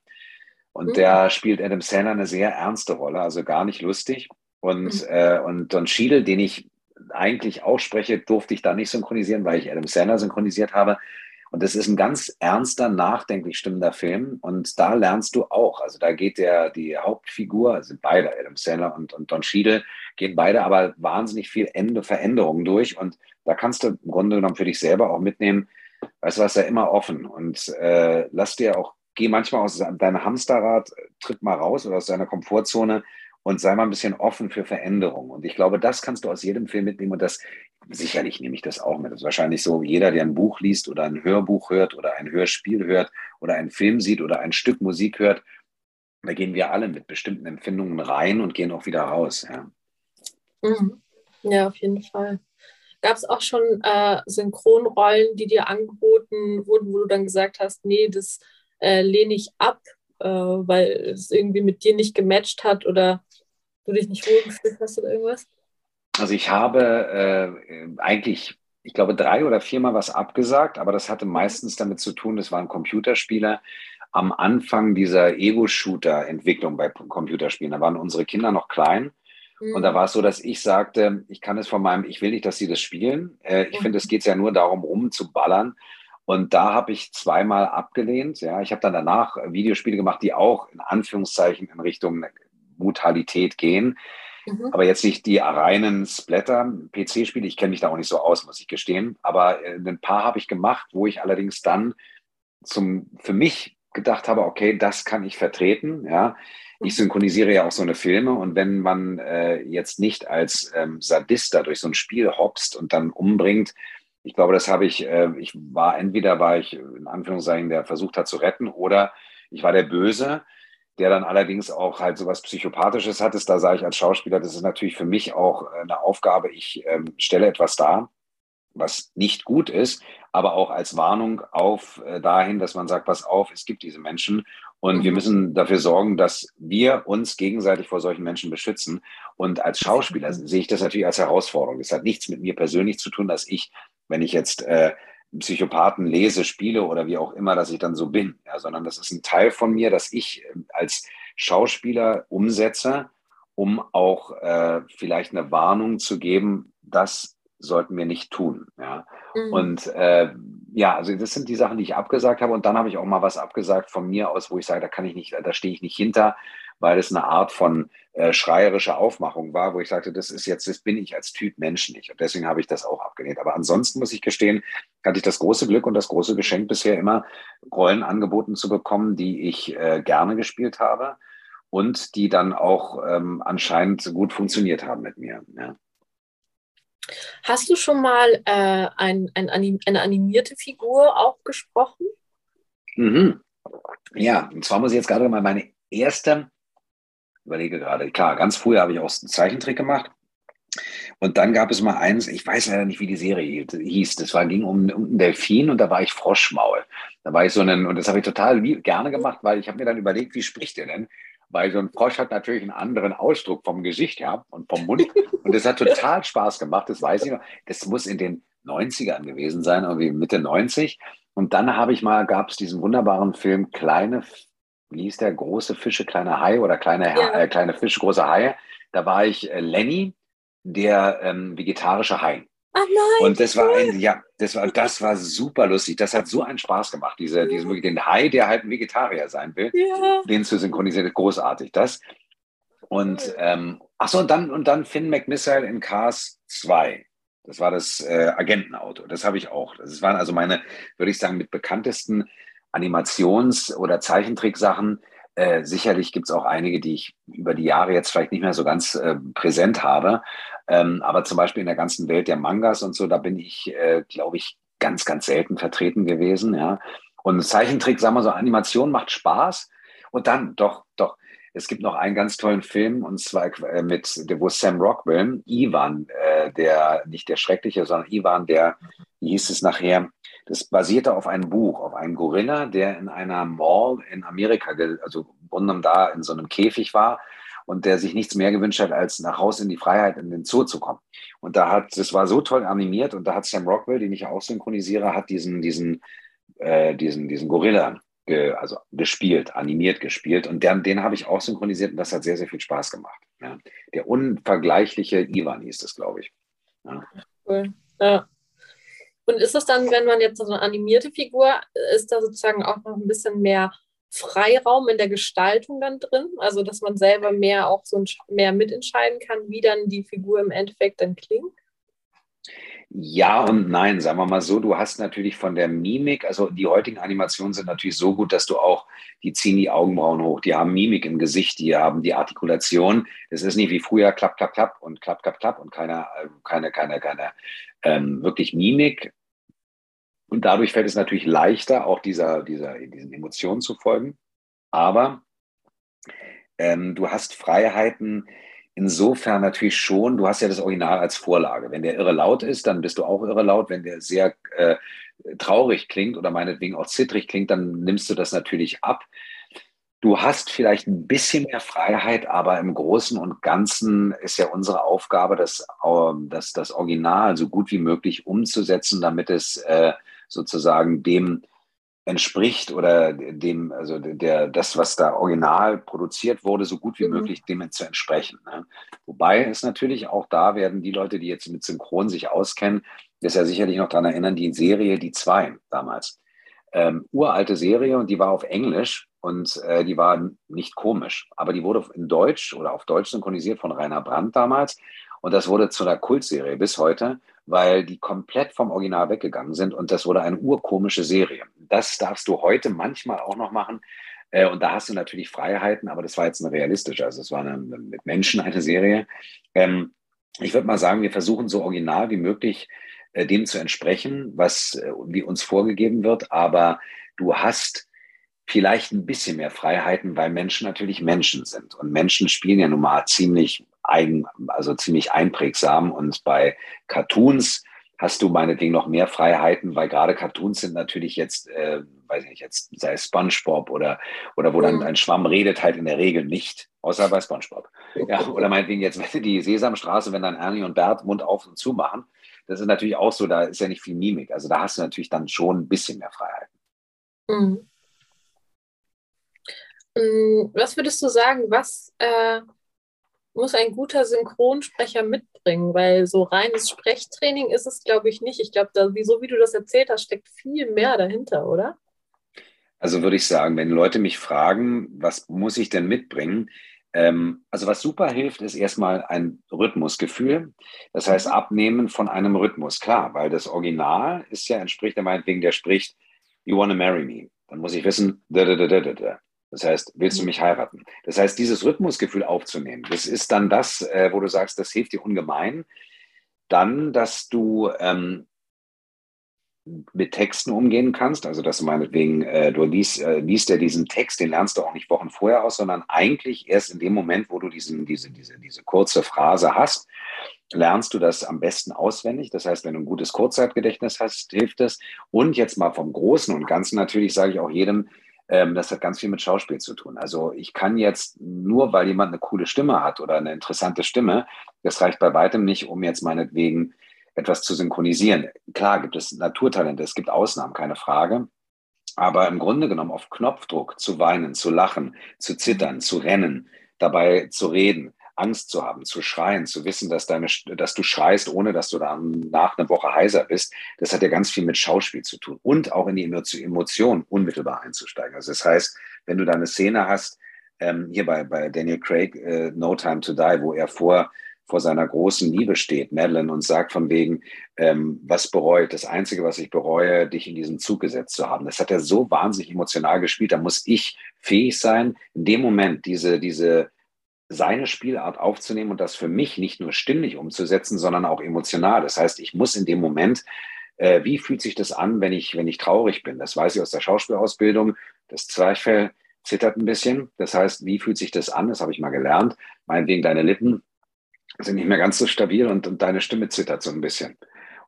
Und mhm. der spielt Adam Sandler eine sehr ernste Rolle, also gar nicht lustig. Und, mhm. äh, und Don Schiedel, den ich eigentlich auch spreche, durfte ich da nicht synchronisieren, weil ich Adam Sandler synchronisiert habe. Und das ist ein ganz ernster, nachdenklich stimmender Film. Und da lernst du auch. Also da geht der, die Hauptfigur, also beide, Adam Sandler und, und Don Schiedel, gehen beide aber wahnsinnig viel Ende Veränderungen durch. Und da kannst du im Grunde genommen für dich selber auch mitnehmen, weißt du was, ja immer offen. Und äh, lass dir auch, geh manchmal aus deinem Hamsterrad, tritt mal raus oder aus deiner Komfortzone und sei mal ein bisschen offen für Veränderungen. Und ich glaube, das kannst du aus jedem Film mitnehmen und das sicherlich nehme ich das auch mit. Das ist wahrscheinlich so, jeder, der ein Buch liest oder ein Hörbuch hört oder ein Hörspiel hört oder einen Film sieht oder ein Stück Musik hört, da gehen wir alle mit bestimmten Empfindungen rein und gehen auch wieder raus. Ja, mhm. ja auf jeden Fall. Gab es auch schon äh, Synchronrollen, die dir angeboten wurden, wo du dann gesagt hast, nee, das äh, lehne ich ab, äh, weil es irgendwie mit dir nicht gematcht hat oder du dich nicht wohlgefühlt hast oder irgendwas? Also ich habe äh, eigentlich, ich glaube, drei oder viermal was abgesagt, aber das hatte meistens damit zu tun, das waren Computerspieler am Anfang dieser Ego-Shooter-Entwicklung bei Computerspielen. Da waren unsere Kinder noch klein. Mhm. Und da war es so, dass ich sagte, ich kann es von meinem, ich will nicht, dass sie das spielen. Äh, ich mhm. finde, es geht ja nur darum, rumzuballern. Und da habe ich zweimal abgelehnt. Ja, ich habe dann danach Videospiele gemacht, die auch in Anführungszeichen in Richtung Brutalität gehen. Mhm. Aber jetzt nicht die reinen Splatter-PC-Spiele. Ich kenne mich da auch nicht so aus, muss ich gestehen. Aber äh, ein paar habe ich gemacht, wo ich allerdings dann zum, für mich gedacht habe, okay, das kann ich vertreten. Ja, ich mhm. synchronisiere ja auch so eine Filme und wenn man äh, jetzt nicht als ähm, Sadist da durch so ein Spiel hopst und dann umbringt, ich glaube, das habe ich, äh, ich war entweder war ich in Anführungszeichen, der versucht hat zu retten oder ich war der Böse der dann allerdings auch halt so was Psychopathisches hat, ist, da sage ich als Schauspieler, das ist natürlich für mich auch äh, eine Aufgabe. Ich ähm, stelle etwas dar, was nicht gut ist, aber auch als Warnung auf äh, dahin, dass man sagt, pass auf, es gibt diese Menschen und mhm. wir müssen dafür sorgen, dass wir uns gegenseitig vor solchen Menschen beschützen. Und als Schauspieler sehe ich das natürlich als Herausforderung. Das hat nichts mit mir persönlich zu tun, dass ich, wenn ich jetzt äh, Psychopathen lese, spiele oder wie auch immer, dass ich dann so bin, ja, sondern das ist ein Teil von mir, dass ich äh, als Schauspieler umsetze, um auch äh, vielleicht eine Warnung zu geben, das sollten wir nicht tun. Ja. Mhm. Und äh, ja, also das sind die Sachen, die ich abgesagt habe. Und dann habe ich auch mal was abgesagt von mir aus, wo ich sage, da kann ich nicht, da stehe ich nicht hinter, weil es eine Art von äh, schreierischer Aufmachung war, wo ich sagte, das ist jetzt, das bin ich als Typ Mensch nicht. Und deswegen habe ich das auch abgelehnt. Aber ansonsten muss ich gestehen, hatte ich das große Glück und das große Geschenk bisher immer, Rollen angeboten zu bekommen, die ich äh, gerne gespielt habe und die dann auch ähm, anscheinend gut funktioniert haben mit mir. Ja. Hast du schon mal äh, ein, ein Anim eine animierte Figur auch gesprochen? Mhm. Ja, und zwar muss ich jetzt gerade mal meine erste überlege gerade, klar, ganz früher habe ich auch einen Zeichentrick gemacht. Und dann gab es mal eins, ich weiß leider nicht, wie die Serie hieß. Das war, ging um, um einen Delfin und da war ich Froschmaul. Da war ich so ein, und das habe ich total gerne gemacht, weil ich habe mir dann überlegt, wie spricht der denn? Weil so ein Frosch hat natürlich einen anderen Ausdruck vom Gesicht her und vom Mund. Und das hat total Spaß gemacht, das weiß ich noch. Das muss in den 90ern gewesen sein, irgendwie Mitte 90. Und dann habe ich mal, gab es diesen wunderbaren Film Kleine wie hieß der, große Fische, kleine Hai oder kleine, ja. äh, kleine Fische, große Haie. Da war ich äh, Lenny, der ähm, vegetarische Hai. Ach nein. Und das war ein, ja, das war, das war super lustig. Das hat so einen Spaß gemacht, diese, ja. diese, den Hai, der halt ein Vegetarier sein will, ja. den zu synchronisieren, großartig, das. Und, ähm, ach so, und dann, und dann Finn McMissile in Cars 2. Das war das äh, Agentenauto. Das habe ich auch. Das waren also meine, würde ich sagen, mit bekanntesten Animations- oder Zeichentricksachen. Äh, sicherlich gibt es auch einige, die ich über die Jahre jetzt vielleicht nicht mehr so ganz äh, präsent habe. Ähm, aber zum Beispiel in der ganzen Welt der Mangas und so, da bin ich, äh, glaube ich, ganz, ganz selten vertreten gewesen. Ja. Und Zeichentrick, sagen wir so, Animation macht Spaß. Und dann, doch, doch, es gibt noch einen ganz tollen Film, und zwar äh, mit, wo Sam Rockwell, Ivan, äh, der, nicht der Schreckliche, sondern Ivan, der, wie hieß es nachher, das basierte auf einem Buch, auf einem Gorilla, der in einer Mall in Amerika, also rundum da in so einem Käfig war und der sich nichts mehr gewünscht hat, als nach Hause in die Freiheit in den Zoo zu kommen. Und da hat, das war so toll animiert und da hat Sam Rockwell, den ich auch synchronisiere, hat diesen, diesen, äh, diesen, diesen Gorilla ge, also gespielt, animiert gespielt und den, den habe ich auch synchronisiert und das hat sehr, sehr viel Spaß gemacht. Ja. Der unvergleichliche Ivan hieß das, glaube ich. Ja. Cool. Ja. Und ist es dann, wenn man jetzt so eine animierte Figur, ist da sozusagen auch noch ein bisschen mehr Freiraum in der Gestaltung dann drin? Also, dass man selber mehr auch so mehr mitentscheiden kann, wie dann die Figur im Endeffekt dann klingt? Ja und nein, sagen wir mal so, du hast natürlich von der Mimik, also die heutigen Animationen sind natürlich so gut, dass du auch, die ziehen die Augenbrauen hoch, die haben Mimik im Gesicht, die haben die Artikulation. Es ist nicht wie früher klapp, klapp, klapp und klapp, klapp, klapp und keine, keine, keine, keine ähm, wirklich Mimik. Und dadurch fällt es natürlich leichter, auch dieser, dieser, diesen Emotionen zu folgen. Aber ähm, du hast Freiheiten, insofern natürlich schon, du hast ja das Original als Vorlage. Wenn der irre laut ist, dann bist du auch irre laut. Wenn der sehr äh, traurig klingt oder meinetwegen auch zittrig klingt, dann nimmst du das natürlich ab. Du hast vielleicht ein bisschen mehr Freiheit, aber im Großen und Ganzen ist ja unsere Aufgabe, das, ähm, das, das Original so gut wie möglich umzusetzen, damit es äh, sozusagen dem entspricht oder dem, also der, das, was da original produziert wurde, so gut wie mhm. möglich dem zu entsprechen. Ne? Wobei es natürlich auch da werden die Leute, die jetzt mit Synchron sich auskennen, das ja sicherlich noch daran erinnern, die Serie Die Zwei damals. Ähm, uralte Serie und die war auf Englisch und äh, die war nicht komisch, aber die wurde in Deutsch oder auf Deutsch synchronisiert von Rainer Brandt damals und das wurde zu einer Kultserie bis heute weil die komplett vom Original weggegangen sind und das wurde eine urkomische Serie. Das darfst du heute manchmal auch noch machen. Äh, und da hast du natürlich Freiheiten, aber das war jetzt eine realistische, also es war eine, mit Menschen eine Serie. Ähm, ich würde mal sagen, wir versuchen so original wie möglich äh, dem zu entsprechen, was äh, wie uns vorgegeben wird, aber du hast vielleicht ein bisschen mehr Freiheiten, weil Menschen natürlich Menschen sind. Und Menschen spielen ja nun mal ziemlich eigen, also ziemlich einprägsam. Und bei Cartoons hast du meinetwegen noch mehr Freiheiten, weil gerade Cartoons sind natürlich jetzt, äh, weiß ich nicht, jetzt sei es SpongeBob oder, oder wo dann mhm. ein Schwamm redet, halt in der Regel nicht, außer bei SpongeBob. Ja, oder meinetwegen jetzt die Sesamstraße, wenn dann Ernie und Bert Mund auf und zu machen, das ist natürlich auch so, da ist ja nicht viel Mimik. Also da hast du natürlich dann schon ein bisschen mehr Freiheiten. Mhm. Mm, was würdest du sagen, was äh, muss ein guter Synchronsprecher mitbringen? Weil so reines Sprechtraining ist es, glaube ich, nicht. Ich glaube, so wie du das erzählt hast, steckt viel mehr dahinter, oder? Also würde ich sagen, wenn Leute mich fragen, was muss ich denn mitbringen? Ähm, also was super hilft, ist erstmal ein Rhythmusgefühl. Das heißt, mhm. Abnehmen von einem Rhythmus. Klar, weil das Original ist ja, entspricht der meinetwegen, der spricht, you wanna marry me. Dann muss ich wissen, da, da, da, da, da. Das heißt, willst du mhm. mich heiraten? Das heißt, dieses Rhythmusgefühl aufzunehmen, das ist dann das, äh, wo du sagst, das hilft dir ungemein. Dann, dass du ähm, mit Texten umgehen kannst, also dass du meinetwegen, äh, du liest, äh, liest ja diesen Text, den lernst du auch nicht Wochen vorher aus, sondern eigentlich erst in dem Moment, wo du diesen, diese, diese, diese kurze Phrase hast, lernst du das am besten auswendig. Das heißt, wenn du ein gutes Kurzzeitgedächtnis hast, hilft es. Und jetzt mal vom Großen und Ganzen natürlich sage ich auch jedem, ähm, das hat ganz viel mit Schauspiel zu tun. Also ich kann jetzt nur, weil jemand eine coole Stimme hat oder eine interessante Stimme, das reicht bei weitem nicht, um jetzt meinetwegen etwas zu synchronisieren. Klar gibt es Naturtalente, es gibt Ausnahmen, keine Frage. Aber im Grunde genommen auf Knopfdruck zu weinen, zu lachen, zu zittern, zu rennen, dabei zu reden, Angst zu haben, zu schreien, zu wissen, dass, deine, dass du schreist, ohne dass du dann nach einer Woche heiser bist, das hat ja ganz viel mit Schauspiel zu tun und auch in die Emotion unmittelbar einzusteigen. Also das heißt, wenn du da eine Szene hast, ähm, hier bei, bei Daniel Craig, äh, No Time to Die, wo er vor, vor seiner großen Liebe steht, Madeline, und sagt von wegen, ähm, was bereut, das Einzige, was ich bereue, dich in diesen Zug gesetzt zu haben. Das hat er so wahnsinnig emotional gespielt, da muss ich fähig sein, in dem Moment diese, diese, seine Spielart aufzunehmen und das für mich nicht nur stimmlich umzusetzen, sondern auch emotional. Das heißt, ich muss in dem Moment, äh, wie fühlt sich das an, wenn ich, wenn ich traurig bin? Das weiß ich aus der Schauspielausbildung. Das Zwerchfell zittert ein bisschen. Das heißt, wie fühlt sich das an? Das habe ich mal gelernt. Meinetwegen deine Lippen sind nicht mehr ganz so stabil und, und deine Stimme zittert so ein bisschen.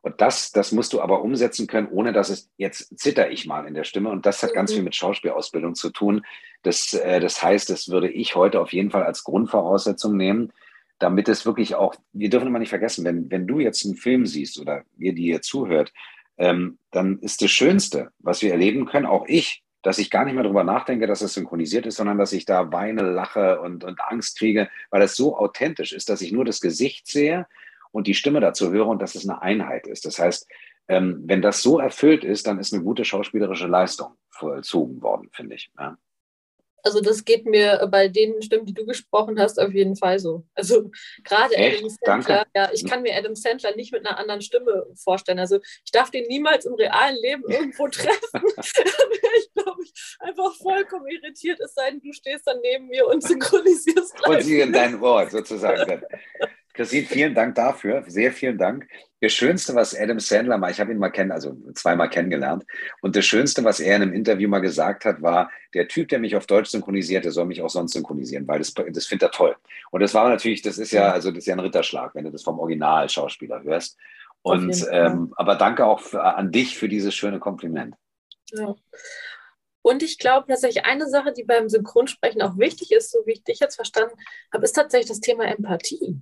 Und das, das musst du aber umsetzen können, ohne dass es jetzt zitter ich mal in der Stimme. Und das hat ganz mhm. viel mit Schauspielausbildung zu tun. Das, äh, das heißt, das würde ich heute auf jeden Fall als Grundvoraussetzung nehmen, damit es wirklich auch, wir dürfen immer nicht vergessen, wenn, wenn du jetzt einen Film siehst oder ihr, die ihr zuhört, ähm, dann ist das Schönste, was wir erleben können, auch ich, dass ich gar nicht mehr darüber nachdenke, dass es synchronisiert ist, sondern dass ich da weine, lache und, und Angst kriege, weil es so authentisch ist, dass ich nur das Gesicht sehe und die Stimme dazu höre und dass es eine Einheit ist. Das heißt, ähm, wenn das so erfüllt ist, dann ist eine gute schauspielerische Leistung vollzogen worden, finde ich. Ja. Also das geht mir bei den Stimmen, die du gesprochen hast, auf jeden Fall so. Also gerade Adam Sandler, ja, ich kann mir Adam Sandler nicht mit einer anderen Stimme vorstellen. Also ich darf den niemals im realen Leben irgendwo treffen. ich glaube, ich einfach vollkommen irritiert, es sei denn, du stehst dann neben mir und synchronisierst. Und sie in dein Wort sozusagen. Christine, vielen Dank dafür. Sehr vielen Dank. Das Schönste, was Adam Sandler mal, ich habe ihn mal kennen, also zweimal kennengelernt. Und das Schönste, was er in einem Interview mal gesagt hat, war, der Typ, der mich auf Deutsch synchronisiert, der soll mich auch sonst synchronisieren, weil das, das findet er toll. Und das war natürlich, das ist ja, also das ist ja ein Ritterschlag, wenn du das vom Original-Schauspieler hörst. Und ähm, aber danke auch für, an dich für dieses schöne Kompliment. Ja. Und ich glaube tatsächlich, eine Sache, die beim Synchronsprechen auch wichtig ist, so wie ich dich jetzt verstanden habe, ist tatsächlich das Thema Empathie.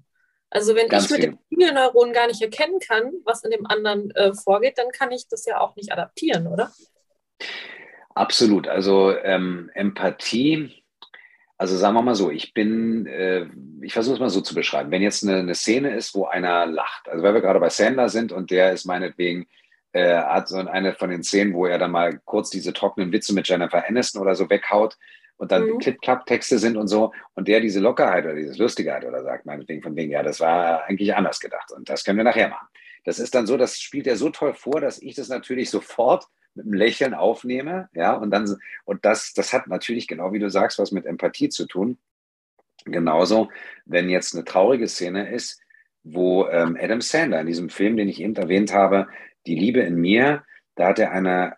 Also wenn Ganz ich mit viel. den Spiegelneuronen gar nicht erkennen kann, was in dem anderen äh, vorgeht, dann kann ich das ja auch nicht adaptieren, oder? Absolut. Also ähm, Empathie, also sagen wir mal so, ich bin, äh, ich versuche es mal so zu beschreiben. Wenn jetzt eine, eine, Szene ist, wo einer lacht, also weil wir gerade bei Sandler sind und der ist meinetwegen, äh, hat so eine von den Szenen, wo er dann mal kurz diese trockenen Witze mit Jennifer Aniston oder so weghaut, und dann mhm. Clip-Clap-Texte sind und so und der diese Lockerheit oder dieses Lustigkeit oder sagt meinetwegen von wegen, ja, das war eigentlich anders gedacht und das können wir nachher machen. Das ist dann so, das spielt er so toll vor, dass ich das natürlich sofort mit einem Lächeln aufnehme, ja, und dann, und das, das hat natürlich genau wie du sagst, was mit Empathie zu tun. Genauso, wenn jetzt eine traurige Szene ist, wo ähm, Adam Sandler in diesem Film, den ich eben erwähnt habe, Die Liebe in mir, da hat er eine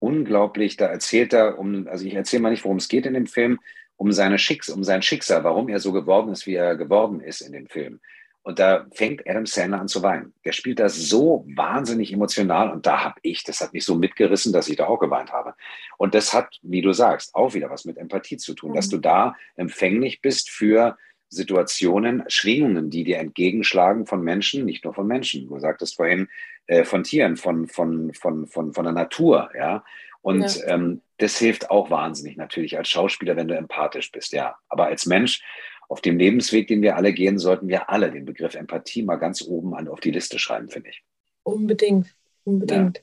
unglaublich, da erzählt er um, also ich erzähle mal nicht, worum es geht in dem Film, um seine Schicks, um sein Schicksal, warum er so geworden ist, wie er geworden ist in dem Film. Und da fängt Adam Sandler an zu weinen. Der spielt das so wahnsinnig emotional und da habe ich, das hat mich so mitgerissen, dass ich da auch geweint habe. Und das hat, wie du sagst, auch wieder was mit Empathie zu tun, mhm. dass du da empfänglich bist für Situationen, Schwingungen, die dir entgegenschlagen von Menschen, nicht nur von Menschen. Du sagtest vorhin, äh, von Tieren, von, von, von, von, von der Natur, ja. Und ja. Ähm, das hilft auch wahnsinnig natürlich als Schauspieler, wenn du empathisch bist, ja. Aber als Mensch auf dem Lebensweg, den wir alle gehen, sollten wir alle den Begriff Empathie mal ganz oben an auf die Liste schreiben, finde ich. Unbedingt, unbedingt.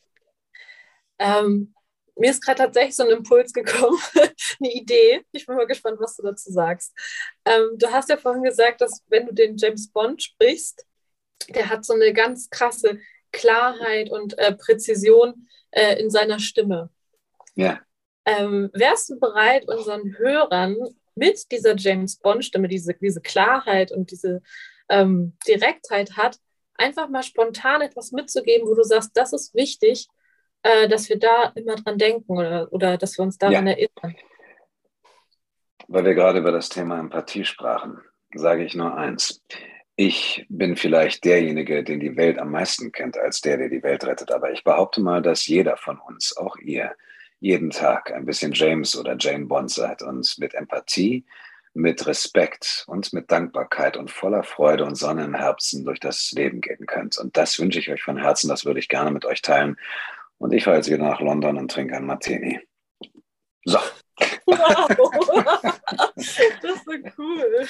Ja. Ähm, mir ist gerade tatsächlich so ein Impuls gekommen, eine Idee. Ich bin mal gespannt, was du dazu sagst. Ähm, du hast ja vorhin gesagt, dass wenn du den James Bond sprichst, der hat so eine ganz krasse Klarheit und äh, Präzision äh, in seiner Stimme. Ja. Ähm, wärst du bereit, unseren Hörern mit dieser James Bond-Stimme, diese, diese Klarheit und diese ähm, Direktheit hat, einfach mal spontan etwas mitzugeben, wo du sagst, das ist wichtig, äh, dass wir da immer dran denken oder, oder dass wir uns daran ja. erinnern? Weil wir gerade über das Thema Empathie sprachen, sage ich nur eins. Ich bin vielleicht derjenige, den die Welt am meisten kennt, als der, der die Welt rettet. Aber ich behaupte mal, dass jeder von uns, auch ihr, jeden Tag ein bisschen James oder Jane Bond seid und mit Empathie, mit Respekt und mit Dankbarkeit und voller Freude und Sonne im Herzen durch das Leben gehen könnt. Und das wünsche ich euch von Herzen, das würde ich gerne mit euch teilen. Und ich fahre jetzt wieder nach London und trinke einen Martini. So. Wow, das ist so cool.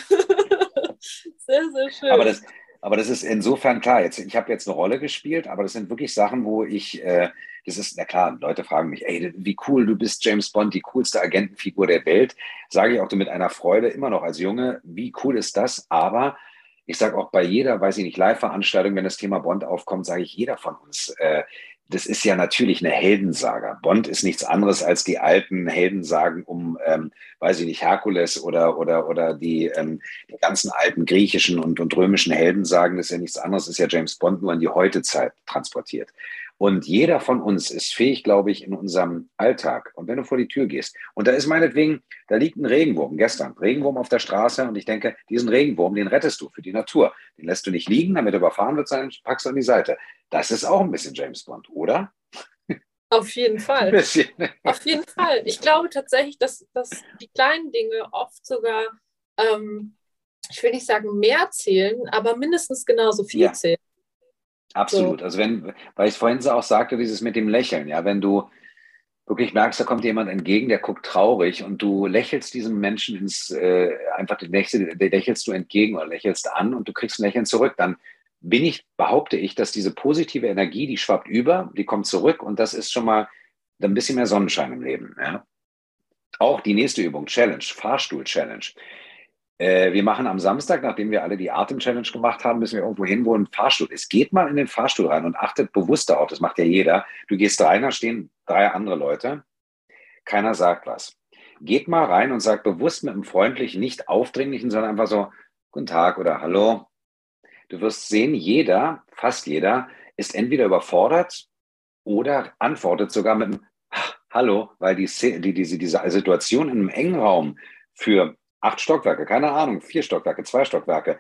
Sehr, sehr schön. Aber das, aber das ist insofern klar. Jetzt, ich habe jetzt eine Rolle gespielt, aber das sind wirklich Sachen, wo ich, äh, das ist, na klar, Leute fragen mich, ey, wie cool, du bist James Bond, die coolste Agentenfigur der Welt. Sage ich auch mit einer Freude immer noch als Junge, wie cool ist das? Aber ich sage auch bei jeder, weiß ich nicht, Live-Veranstaltung, wenn das Thema Bond aufkommt, sage ich, jeder von uns äh, das ist ja natürlich eine Heldensaga. Bond ist nichts anderes als die alten Heldensagen um, ähm, weiß ich nicht, Herkules oder, oder, oder die, ähm, die ganzen alten griechischen und, und römischen Heldensagen. Das ist ja nichts anderes, ist ja James Bond nur in die Heutezeit transportiert. Und jeder von uns ist fähig, glaube ich, in unserem Alltag. Und wenn du vor die Tür gehst, und da ist meinetwegen, da liegt ein Regenwurm, gestern, Regenwurm auf der Straße, und ich denke, diesen Regenwurm, den rettest du für die Natur. Den lässt du nicht liegen, damit er überfahren wird, sondern packst du an die Seite. Das ist auch ein bisschen James Bond, oder? Auf jeden Fall. Auf jeden Fall. Ich glaube tatsächlich, dass, dass die kleinen Dinge oft sogar, ähm, ich will nicht sagen mehr zählen, aber mindestens genauso viel ja. zählen. Absolut. So. Also wenn, weil ich vorhin auch sagte, dieses mit dem Lächeln, ja, wenn du wirklich merkst, da kommt jemand entgegen, der guckt traurig und du lächelst diesem Menschen ins, äh, einfach lächelst, lächelst du entgegen oder lächelst an und du kriegst ein Lächeln zurück, dann bin ich, behaupte ich, dass diese positive Energie, die schwappt über, die kommt zurück und das ist schon mal ein bisschen mehr Sonnenschein im Leben. Ja? Auch die nächste Übung, Challenge, Fahrstuhl-Challenge. Äh, wir machen am Samstag, nachdem wir alle die Atem-Challenge gemacht haben, müssen wir irgendwo hin, wo ein Fahrstuhl ist. Geht mal in den Fahrstuhl rein und achtet bewusst darauf, das macht ja jeder. Du gehst rein, da stehen drei andere Leute, keiner sagt was. Geht mal rein und sagt bewusst mit einem freundlichen, nicht aufdringlichen, sondern einfach so, guten Tag oder hallo. Du wirst sehen, jeder, fast jeder, ist entweder überfordert oder antwortet sogar mit einem Hallo, weil die, die, diese, diese Situation in einem engen Raum für acht Stockwerke, keine Ahnung, vier Stockwerke, zwei Stockwerke,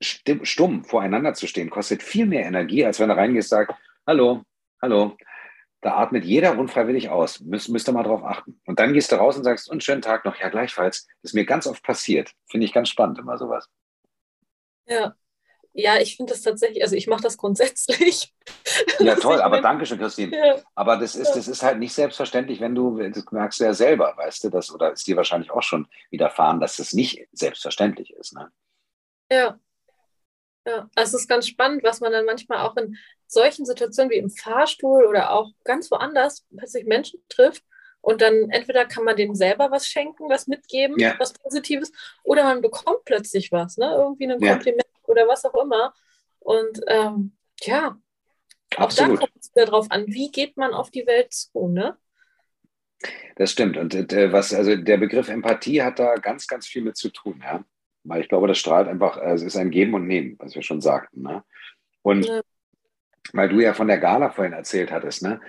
stumm voreinander zu stehen, kostet viel mehr Energie, als wenn du reingehst und sagst, hallo, hallo. Da atmet jeder unfreiwillig aus. Müsst, müsst ihr mal drauf achten. Und dann gehst du raus und sagst, und schönen Tag noch. Ja, gleichfalls. Das ist mir ganz oft passiert. Finde ich ganz spannend, immer sowas. Ja, ja, ich finde das tatsächlich, also ich mache das grundsätzlich. Ja, toll, aber danke schön, Christine. Ja. Aber das ist, das ist halt nicht selbstverständlich, wenn du, das merkst du ja selber, weißt du, das, oder ist dir wahrscheinlich auch schon widerfahren, dass das nicht selbstverständlich ist. Ne? Ja. Ja, also es ist ganz spannend, was man dann manchmal auch in solchen Situationen wie im Fahrstuhl oder auch ganz woanders plötzlich Menschen trifft und dann entweder kann man denen selber was schenken, was mitgeben, ja. was Positives, oder man bekommt plötzlich was, ne? irgendwie ein Kompliment oder was auch immer. Und ähm, ja, auch Absolut. da kommt es wieder drauf an, wie geht man auf die Welt zu, ne? Das stimmt. Und äh, was, also der Begriff Empathie hat da ganz, ganz viel mit zu tun, ja. Weil ich glaube, das strahlt einfach, also es ist ein Geben und Nehmen, was wir schon sagten. Ne? Und ja. weil du ja von der Gala vorhin erzählt hattest, ne?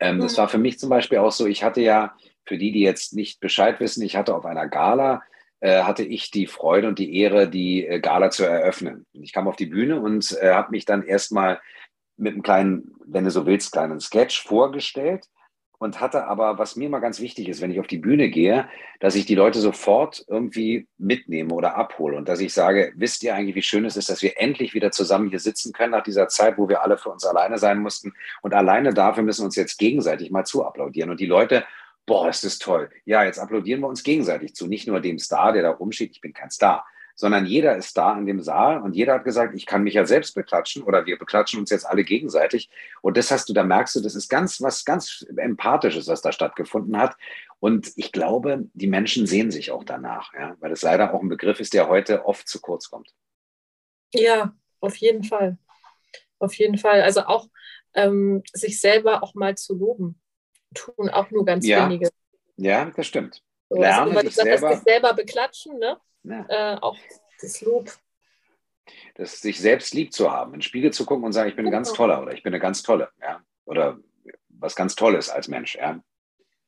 Ähm, ja. Das war für mich zum Beispiel auch so, ich hatte ja, für die, die jetzt nicht Bescheid wissen, ich hatte auf einer Gala äh, hatte ich die Freude und die Ehre, die äh, Gala zu eröffnen. Ich kam auf die Bühne und äh, habe mich dann erstmal mit einem kleinen, wenn du so willst, kleinen Sketch vorgestellt und hatte aber, was mir mal ganz wichtig ist, wenn ich auf die Bühne gehe, dass ich die Leute sofort irgendwie mitnehme oder abhole und dass ich sage, wisst ihr eigentlich, wie schön es ist, dass wir endlich wieder zusammen hier sitzen können nach dieser Zeit, wo wir alle für uns alleine sein mussten und alleine dafür müssen uns jetzt gegenseitig mal zu applaudieren und die Leute boah, ist das toll. Ja, jetzt applaudieren wir uns gegenseitig zu. Nicht nur dem Star, der da rumsteht, ich bin kein Star, sondern jeder ist da in dem Saal und jeder hat gesagt, ich kann mich ja selbst beklatschen oder wir beklatschen uns jetzt alle gegenseitig. Und das hast du, da merkst du, das ist ganz was ganz Empathisches, was da stattgefunden hat. Und ich glaube, die Menschen sehen sich auch danach, ja, weil es leider auch ein Begriff ist, der heute oft zu kurz kommt. Ja, auf jeden Fall. Auf jeden Fall. Also auch ähm, sich selber auch mal zu loben tun auch nur ganz ja. wenige. Ja, das stimmt. So, Lerne also, sich selber, das selber beklatschen, ne? Ja. Äh, auch das Lob. Das sich selbst lieb zu haben, in den Spiegel zu gucken und sagen, ich bin ein ganz genau. toller oder ich bin eine ganz tolle, ja. Oder was ganz Tolles als Mensch, ja.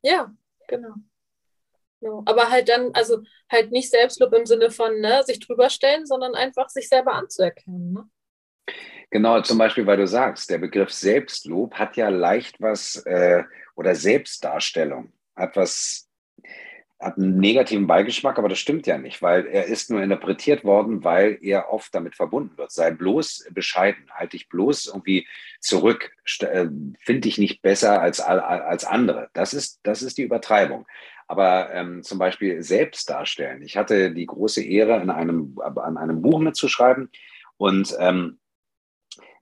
Ja, genau. Ja, aber halt dann, also halt nicht Selbstlob im Sinne von ne, sich drüber stellen, sondern einfach sich selber anzuerkennen. Ne? Genau, zum Beispiel, weil du sagst, der Begriff Selbstlob hat ja leicht was, äh, oder Selbstdarstellung hat was, hat einen negativen Beigeschmack, aber das stimmt ja nicht, weil er ist nur interpretiert worden, weil er oft damit verbunden wird. Sei bloß bescheiden, halte dich bloß irgendwie zurück, äh, finde dich nicht besser als, als andere. Das ist, das ist die Übertreibung. Aber ähm, zum Beispiel selbst darstellen. Ich hatte die große Ehre, in einem, an einem Buch mitzuschreiben und ähm,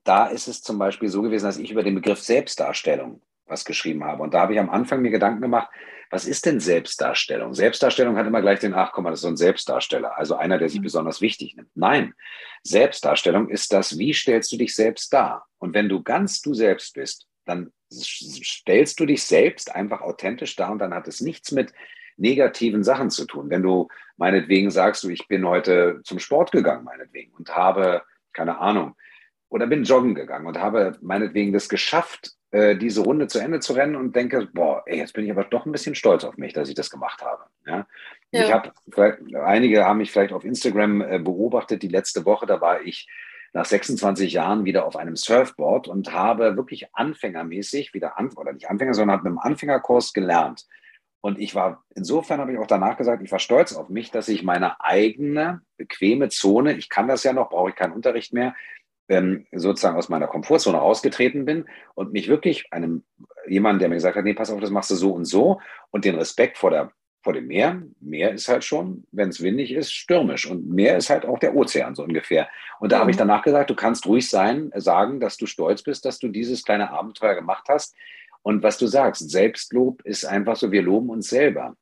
da ist es zum Beispiel so gewesen, dass ich über den Begriff Selbstdarstellung was geschrieben habe. Und da habe ich am Anfang mir Gedanken gemacht, was ist denn Selbstdarstellung? Selbstdarstellung hat immer gleich den, ach komm mal, das ist so ein Selbstdarsteller, also einer, der sich mhm. besonders wichtig nimmt. Nein, Selbstdarstellung ist das, wie stellst du dich selbst dar? Und wenn du ganz du selbst bist, dann stellst du dich selbst einfach authentisch dar und dann hat es nichts mit negativen Sachen zu tun. Wenn du meinetwegen sagst, du, ich bin heute zum Sport gegangen, meinetwegen, und habe, keine Ahnung, oder bin joggen gegangen und habe meinetwegen das geschafft, äh, diese Runde zu Ende zu rennen und denke, boah, ey, jetzt bin ich aber doch ein bisschen stolz auf mich, dass ich das gemacht habe. Ja? ja. Ich habe, einige haben mich vielleicht auf Instagram äh, beobachtet, die letzte Woche, da war ich nach 26 Jahren wieder auf einem Surfboard und habe wirklich anfängermäßig wieder, an, oder nicht Anfänger, sondern habe mit einem Anfängerkurs gelernt. Und ich war, insofern habe ich auch danach gesagt, ich war stolz auf mich, dass ich meine eigene bequeme Zone, ich kann das ja noch, brauche ich keinen Unterricht mehr, ähm, sozusagen aus meiner Komfortzone rausgetreten bin und mich wirklich einem jemanden, der mir gesagt hat, nee, pass auf, das machst du so und so und den Respekt vor der vor dem Meer. Meer ist halt schon, wenn es windig ist, stürmisch. Und Meer ist halt auch der Ozean so ungefähr. Und da mhm. habe ich danach gesagt, du kannst ruhig sein, sagen, dass du stolz bist, dass du dieses kleine Abenteuer gemacht hast. Und was du sagst, Selbstlob ist einfach so, wir loben uns selber.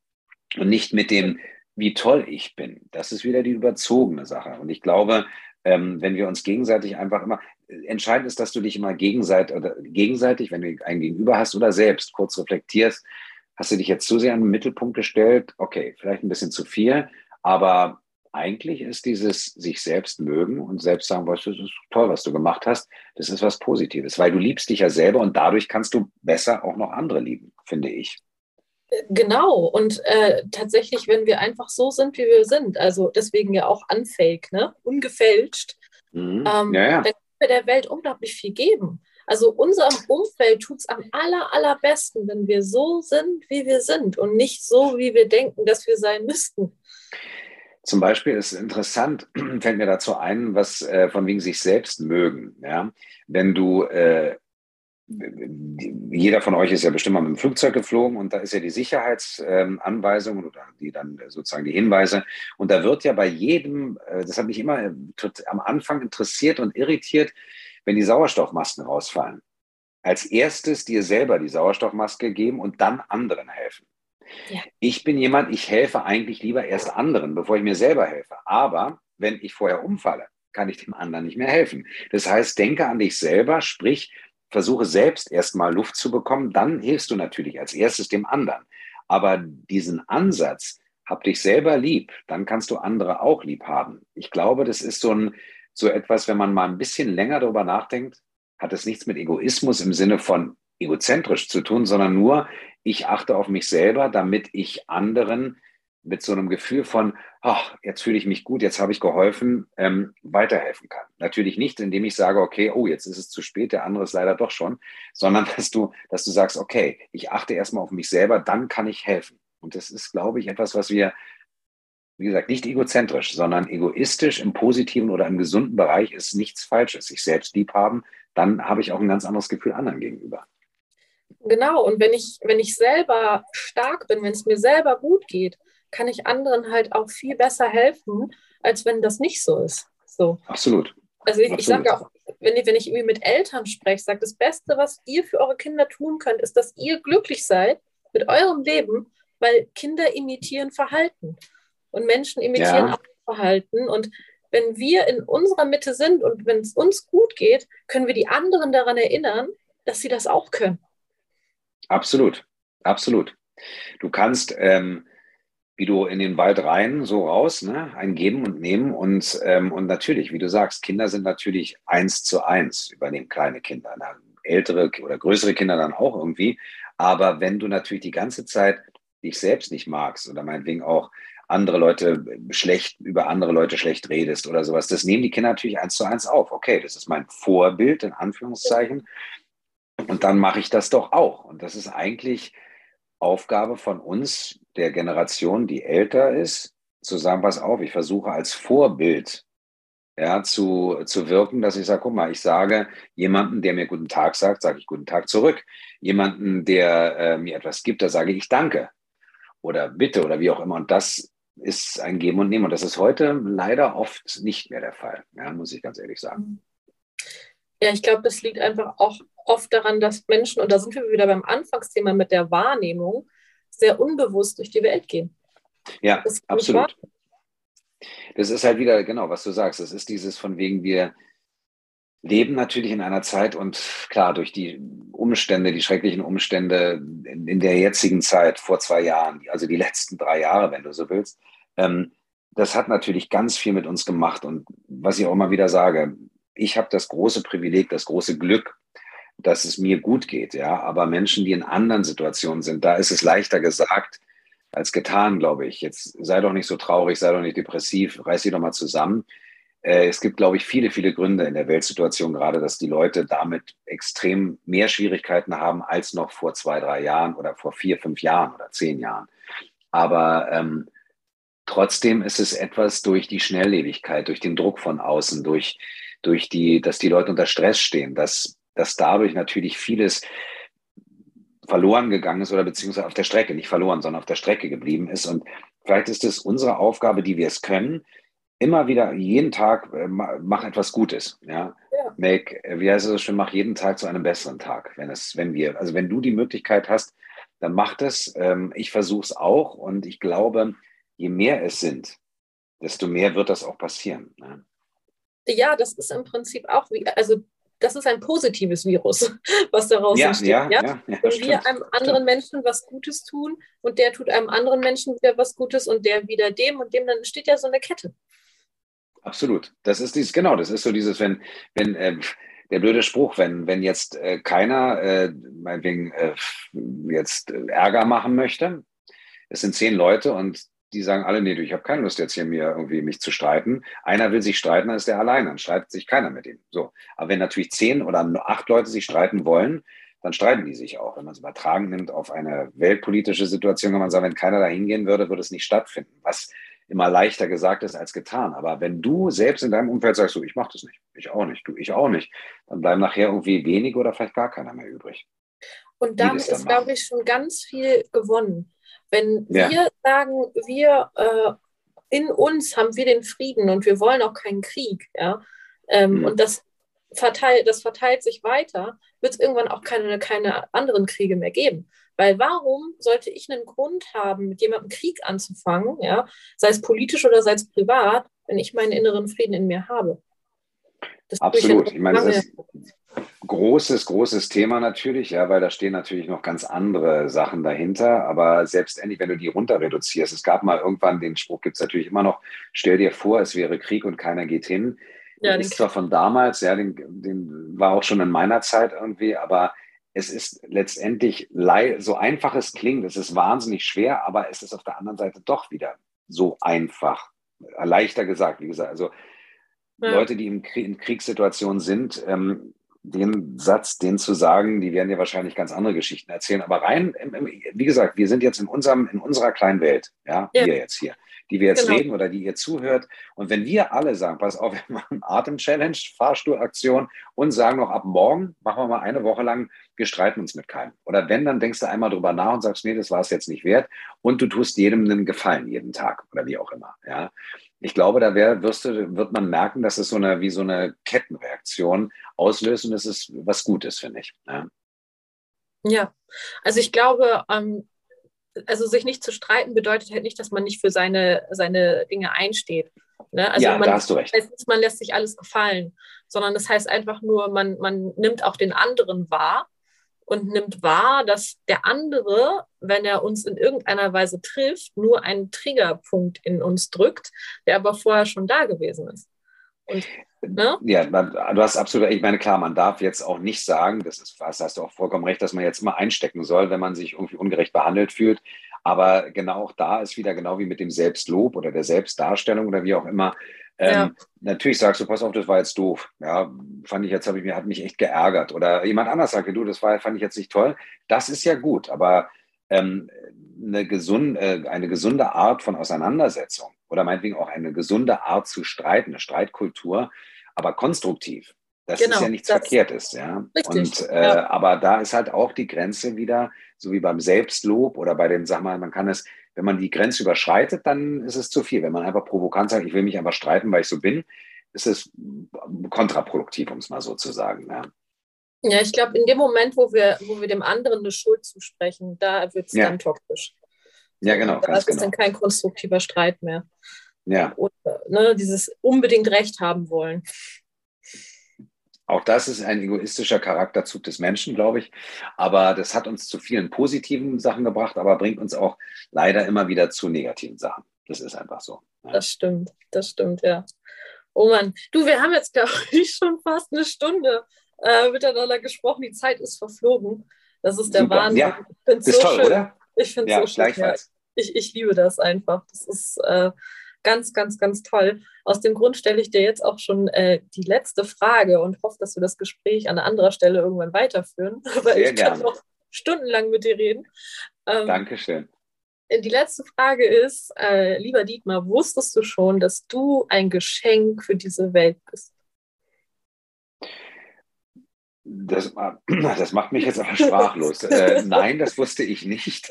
Und nicht mit dem, wie toll ich bin. Das ist wieder die überzogene Sache. Und ich glaube, ähm, wenn wir uns gegenseitig einfach immer, entscheidend ist, dass du dich immer gegenseitig, oder gegenseitig, wenn du einen Gegenüber hast oder selbst kurz reflektierst, Hast du dich jetzt zu sehr in den Mittelpunkt gestellt? Okay, vielleicht ein bisschen zu viel, aber eigentlich ist dieses sich selbst mögen und selbst sagen, was das ist toll, was du gemacht hast, das ist was Positives, weil du liebst dich ja selber und dadurch kannst du besser auch noch andere lieben, finde ich. Genau, und äh, tatsächlich, wenn wir einfach so sind, wie wir sind, also deswegen ja auch unfake, ne? ungefälscht, mhm. ähm, ja, ja. dann können wir der Welt unglaublich viel geben. Also unserem Umfeld tut es am aller, allerbesten, wenn wir so sind, wie wir sind und nicht so, wie wir denken, dass wir sein müssten. Zum Beispiel ist interessant, fällt mir dazu ein, was äh, von wegen sich selbst mögen. Ja? Wenn du, äh, jeder von euch ist ja bestimmt mal mit dem Flugzeug geflogen und da ist ja die Sicherheitsanweisung ähm, oder die dann sozusagen die Hinweise. Und da wird ja bei jedem, äh, das hat mich immer äh, am Anfang interessiert und irritiert, wenn die Sauerstoffmasken rausfallen, als erstes dir selber die Sauerstoffmaske geben und dann anderen helfen. Ja. Ich bin jemand, ich helfe eigentlich lieber erst anderen, bevor ich mir selber helfe. Aber wenn ich vorher umfalle, kann ich dem anderen nicht mehr helfen. Das heißt, denke an dich selber, sprich, versuche selbst erstmal Luft zu bekommen, dann hilfst du natürlich als erstes dem anderen. Aber diesen Ansatz, hab dich selber lieb, dann kannst du andere auch lieb haben. Ich glaube, das ist so ein, so etwas, wenn man mal ein bisschen länger darüber nachdenkt, hat es nichts mit Egoismus im Sinne von egozentrisch zu tun, sondern nur, ich achte auf mich selber, damit ich anderen mit so einem Gefühl von, ach, jetzt fühle ich mich gut, jetzt habe ich geholfen, ähm, weiterhelfen kann. Natürlich nicht, indem ich sage, okay, oh, jetzt ist es zu spät, der andere ist leider doch schon, sondern dass du, dass du sagst, okay, ich achte erstmal auf mich selber, dann kann ich helfen. Und das ist, glaube ich, etwas, was wir wie gesagt, nicht egozentrisch, sondern egoistisch im positiven oder im gesunden Bereich ist nichts Falsches. Sich selbst lieb haben, dann habe ich auch ein ganz anderes Gefühl anderen gegenüber. Genau, und wenn ich, wenn ich selber stark bin, wenn es mir selber gut geht, kann ich anderen halt auch viel besser helfen, als wenn das nicht so ist. So. Absolut. Also ich, ich sage auch, wenn, ich, wenn ich irgendwie mit Eltern spreche, sage, das Beste, was ihr für eure Kinder tun könnt, ist, dass ihr glücklich seid mit eurem Leben, weil Kinder imitieren Verhalten und Menschen imitieren ja. auch Verhalten. Und wenn wir in unserer Mitte sind und wenn es uns gut geht, können wir die anderen daran erinnern, dass sie das auch können. Absolut, absolut. Du kannst, ähm, wie du in den Wald rein, so raus, ne, ein Geben und Nehmen. Und, ähm, und natürlich, wie du sagst, Kinder sind natürlich eins zu eins, übernehmen kleine Kinder. Na, ältere oder größere Kinder dann auch irgendwie. Aber wenn du natürlich die ganze Zeit dich selbst nicht magst oder meinetwegen auch andere Leute schlecht, über andere Leute schlecht redest oder sowas. Das nehmen die Kinder natürlich eins zu eins auf. Okay, das ist mein Vorbild, in Anführungszeichen. Und dann mache ich das doch auch. Und das ist eigentlich Aufgabe von uns, der Generation, die älter ist, zu sagen, pass auf, ich versuche als Vorbild ja, zu, zu wirken, dass ich sage, guck mal, ich sage jemanden, der mir guten Tag sagt, sage ich guten Tag zurück. Jemanden, der äh, mir etwas gibt, da sage ich Danke oder Bitte oder wie auch immer. Und das ist ein Geben und Nehmen. Und das ist heute leider oft nicht mehr der Fall, ja, muss ich ganz ehrlich sagen. Ja, ich glaube, das liegt einfach auch oft daran, dass Menschen, und da sind wir wieder beim Anfangsthema mit der Wahrnehmung, sehr unbewusst durch die Welt gehen. Ja, absolut. Das ist halt wieder, genau, was du sagst. Das ist dieses von wegen, wir, leben natürlich in einer Zeit und klar, durch die Umstände, die schrecklichen Umstände in, in der jetzigen Zeit vor zwei Jahren, also die letzten drei Jahre, wenn du so willst, ähm, das hat natürlich ganz viel mit uns gemacht. Und was ich auch immer wieder sage, ich habe das große Privileg, das große Glück, dass es mir gut geht. Ja, aber Menschen, die in anderen Situationen sind, da ist es leichter gesagt als getan, glaube ich. Jetzt sei doch nicht so traurig, sei doch nicht depressiv, reiß dich doch mal zusammen. Äh, es gibt, glaube ich, viele, viele Gründe in der Weltsituation gerade, dass die Leute damit extrem mehr Schwierigkeiten haben als noch vor zwei, drei Jahren oder vor vier, fünf Jahren oder zehn Jahren. Aber ähm, trotzdem ist es etwas durch die Schnelllebigkeit, durch den Druck von außen, durch, durch die, dass die Leute unter Stress stehen, dass, dass dadurch natürlich vieles verloren gegangen ist oder beziehungsweise auf der Strecke, nicht verloren, sondern auf der Strecke geblieben ist. Und vielleicht ist es unsere Aufgabe, die wir es können, immer wieder jeden Tag äh, mach etwas Gutes. Ja? ja. Make, wie heißt es so schön, mach jeden Tag zu einem besseren Tag. Wenn es, wenn wir, also wenn du die Möglichkeit hast, dann mach das. Ähm, ich versuche es auch und ich glaube, je mehr es sind, desto mehr wird das auch passieren. Ne? Ja, das ist im Prinzip auch wie, also das ist ein positives Virus, was daraus ja, entsteht. Ja, ja? ja, ja Wenn stimmt, wir einem anderen stimmt. Menschen was Gutes tun und der tut einem anderen Menschen wieder was Gutes und der wieder dem und dem, dann entsteht ja so eine Kette. Absolut. Das ist dieses, genau, das ist so dieses, wenn, wenn, äh, der blöde Spruch, wenn, wenn jetzt äh, keiner, äh, meinetwegen, äh, jetzt Ärger machen möchte, es sind zehn Leute und die sagen alle, nee, du, ich habe keine Lust jetzt hier mir irgendwie mich zu streiten. Einer will sich streiten, dann ist der allein, dann streitet sich keiner mit ihm. So. Aber wenn natürlich zehn oder acht Leute sich streiten wollen, dann streiten die sich auch. Wenn man es übertragen nimmt auf eine weltpolitische Situation, kann man sagen, wenn keiner da hingehen würde, würde es nicht stattfinden. Was immer leichter gesagt ist als getan. Aber wenn du selbst in deinem Umfeld sagst, so, ich mache das nicht, ich auch nicht, du, ich auch nicht, dann bleiben nachher irgendwie wenig oder vielleicht gar keiner mehr übrig. Und damit ist, glaube ich, schon ganz viel gewonnen. Wenn ja. wir sagen, wir äh, in uns haben wir den Frieden und wir wollen auch keinen Krieg, ja, ähm, mhm. und das verteilt, das verteilt sich weiter, wird es irgendwann auch keine, keine anderen Kriege mehr geben. Weil warum sollte ich einen Grund haben, mit jemandem Krieg anzufangen, ja, sei es politisch oder sei es privat, wenn ich meinen inneren Frieden in mir habe? Das Absolut. Ich meine, das ist großes, großes Thema natürlich, ja, weil da stehen natürlich noch ganz andere Sachen dahinter. Aber selbstendlich, wenn du die runter reduzierst, es gab mal irgendwann, den Spruch gibt es natürlich immer noch, stell dir vor, es wäre Krieg und keiner geht hin. Ja, ist zwar von damals, ja, den, den war auch schon in meiner Zeit irgendwie, aber es ist letztendlich so einfach es klingt, es ist wahnsinnig schwer, aber es ist auf der anderen Seite doch wieder so einfach. Leichter gesagt, wie gesagt. Also ja. Leute, die in Kriegssituationen sind, ähm, den Satz, den zu sagen, die werden ja wahrscheinlich ganz andere Geschichten erzählen. Aber rein, wie gesagt, wir sind jetzt in unserem, in unserer kleinen Welt, ja, ja. wir jetzt hier die wir jetzt genau. reden oder die ihr zuhört. Und wenn wir alle sagen, pass auf, wir machen Atem-Challenge, Fahrstuhlaktion und sagen noch ab morgen, machen wir mal eine Woche lang, wir streiten uns mit keinem. Oder wenn, dann denkst du einmal drüber nach und sagst, nee, das war es jetzt nicht wert. Und du tust jedem einen Gefallen jeden Tag oder wie auch immer. Ja. Ich glaube, da wär, wirst du, wird man merken, dass es so eine, wie so eine Kettenreaktion auslöst und das ist was Gutes, finde ich. Ja. Ja, also ich glaube, ähm, also sich nicht zu streiten bedeutet halt nicht, dass man nicht für seine, seine Dinge einsteht. Ne? Also ja, man, da hast du recht. Das heißt nicht, man lässt sich alles gefallen, sondern das heißt einfach nur, man, man nimmt auch den anderen wahr und nimmt wahr, dass der andere, wenn er uns in irgendeiner Weise trifft, nur einen Triggerpunkt in uns drückt, der aber vorher schon da gewesen ist. Und Ne? Ja, du hast absolut, ich meine, klar, man darf jetzt auch nicht sagen, das ist, hast du auch vollkommen recht, dass man jetzt mal einstecken soll, wenn man sich irgendwie ungerecht behandelt fühlt. Aber genau auch da ist wieder genau wie mit dem Selbstlob oder der Selbstdarstellung oder wie auch immer. Ähm, ja. Natürlich sagst du, pass auf, das war jetzt doof. Ja, fand ich jetzt, habe ich mir, hat mich echt geärgert. Oder jemand anders sagte, du, das war, fand ich jetzt nicht toll. Das ist ja gut, aber ähm, eine, gesunde, äh, eine gesunde Art von Auseinandersetzung oder meinetwegen auch eine gesunde Art zu streiten, eine Streitkultur, aber konstruktiv. Das genau, ist ja nichts Verkehrtes, ja. Richtig, und, äh, ja. Aber da ist halt auch die Grenze wieder, so wie beim Selbstlob oder bei dem, sag mal, man kann es, wenn man die Grenze überschreitet, dann ist es zu viel. Wenn man einfach provokant sagt, ich will mich einfach streiten, weil ich so bin, ist es kontraproduktiv, um es mal so zu sagen. Ja. Ja, ich glaube, in dem Moment, wo wir, wo wir dem anderen eine Schuld zusprechen, da wird es ja. dann toxisch. Ja, genau. Da ist es genau. dann kein konstruktiver Streit mehr. Ja. Oder ne, dieses unbedingt Recht haben wollen. Auch das ist ein egoistischer Charakterzug des Menschen, glaube ich. Aber das hat uns zu vielen positiven Sachen gebracht, aber bringt uns auch leider immer wieder zu negativen Sachen. Das ist einfach so. Ja. Das stimmt, das stimmt, ja. Oh Mann, du, wir haben jetzt, glaube ich, schon fast eine Stunde äh, miteinander gesprochen. Die Zeit ist verflogen. Das ist der Super. Wahnsinn. Ja, ist so toll, schön. oder? Ich finde es ja, so schön. Ja. Ich, ich liebe das einfach. Das ist äh, ganz, ganz, ganz toll. Aus dem Grund stelle ich dir jetzt auch schon äh, die letzte Frage und hoffe, dass wir das Gespräch an anderer Stelle irgendwann weiterführen. Weil Sehr ich gerne. kann noch stundenlang mit dir reden. Ähm, Dankeschön. Die letzte Frage ist, äh, lieber Dietmar, wusstest du schon, dass du ein Geschenk für diese Welt bist? Das, das macht mich jetzt aber sprachlos. äh, nein, das wusste ich nicht.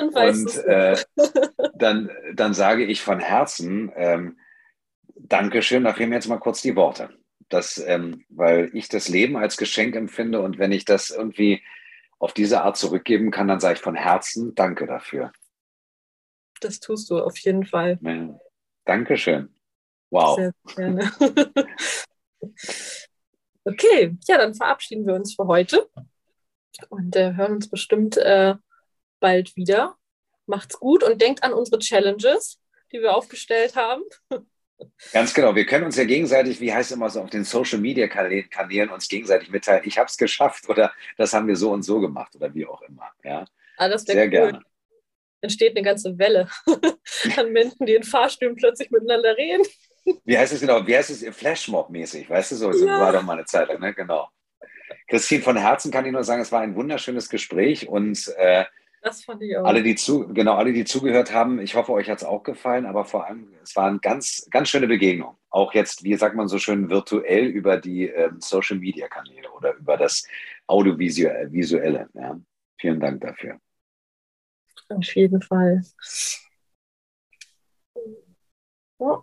Und äh, dann, dann sage ich von Herzen, ähm, Dankeschön, da fehlen mir jetzt mal kurz die Worte. Das, ähm, weil ich das Leben als Geschenk empfinde und wenn ich das irgendwie auf diese Art zurückgeben kann, dann sage ich von Herzen Danke dafür. Das tust du auf jeden Fall. Ja. Dankeschön. Wow. Sehr gerne. okay, ja, dann verabschieden wir uns für heute und äh, hören uns bestimmt äh, bald wieder. Macht's gut und denkt an unsere Challenges, die wir aufgestellt haben. Ganz genau. Wir können uns ja gegenseitig, wie heißt es immer so, auf den Social Media Kanälen uns gegenseitig mitteilen, ich habe es geschafft oder das haben wir so und so gemacht oder wie auch immer. Ja. Ah, das Sehr cool. gerne. Entsteht eine ganze Welle an Menschen, die in Fahrstühlen plötzlich miteinander reden. Wie heißt es genau? Wie heißt es? Flashmob-mäßig, weißt du so? Ja. War doch mal eine Zeit lang, ne? Genau. Christine, von Herzen kann ich nur sagen, es war ein wunderschönes Gespräch und äh, das fand ich auch. Alle, die zu, genau, alle, die zugehört haben, ich hoffe, euch hat es auch gefallen, aber vor allem, es war eine ganz, ganz schöne Begegnung. Auch jetzt, wie sagt man so schön, virtuell über die ähm, Social Media Kanäle oder über das Audiovisuelle. Ja. Vielen Dank dafür. Auf jeden Fall. Oh.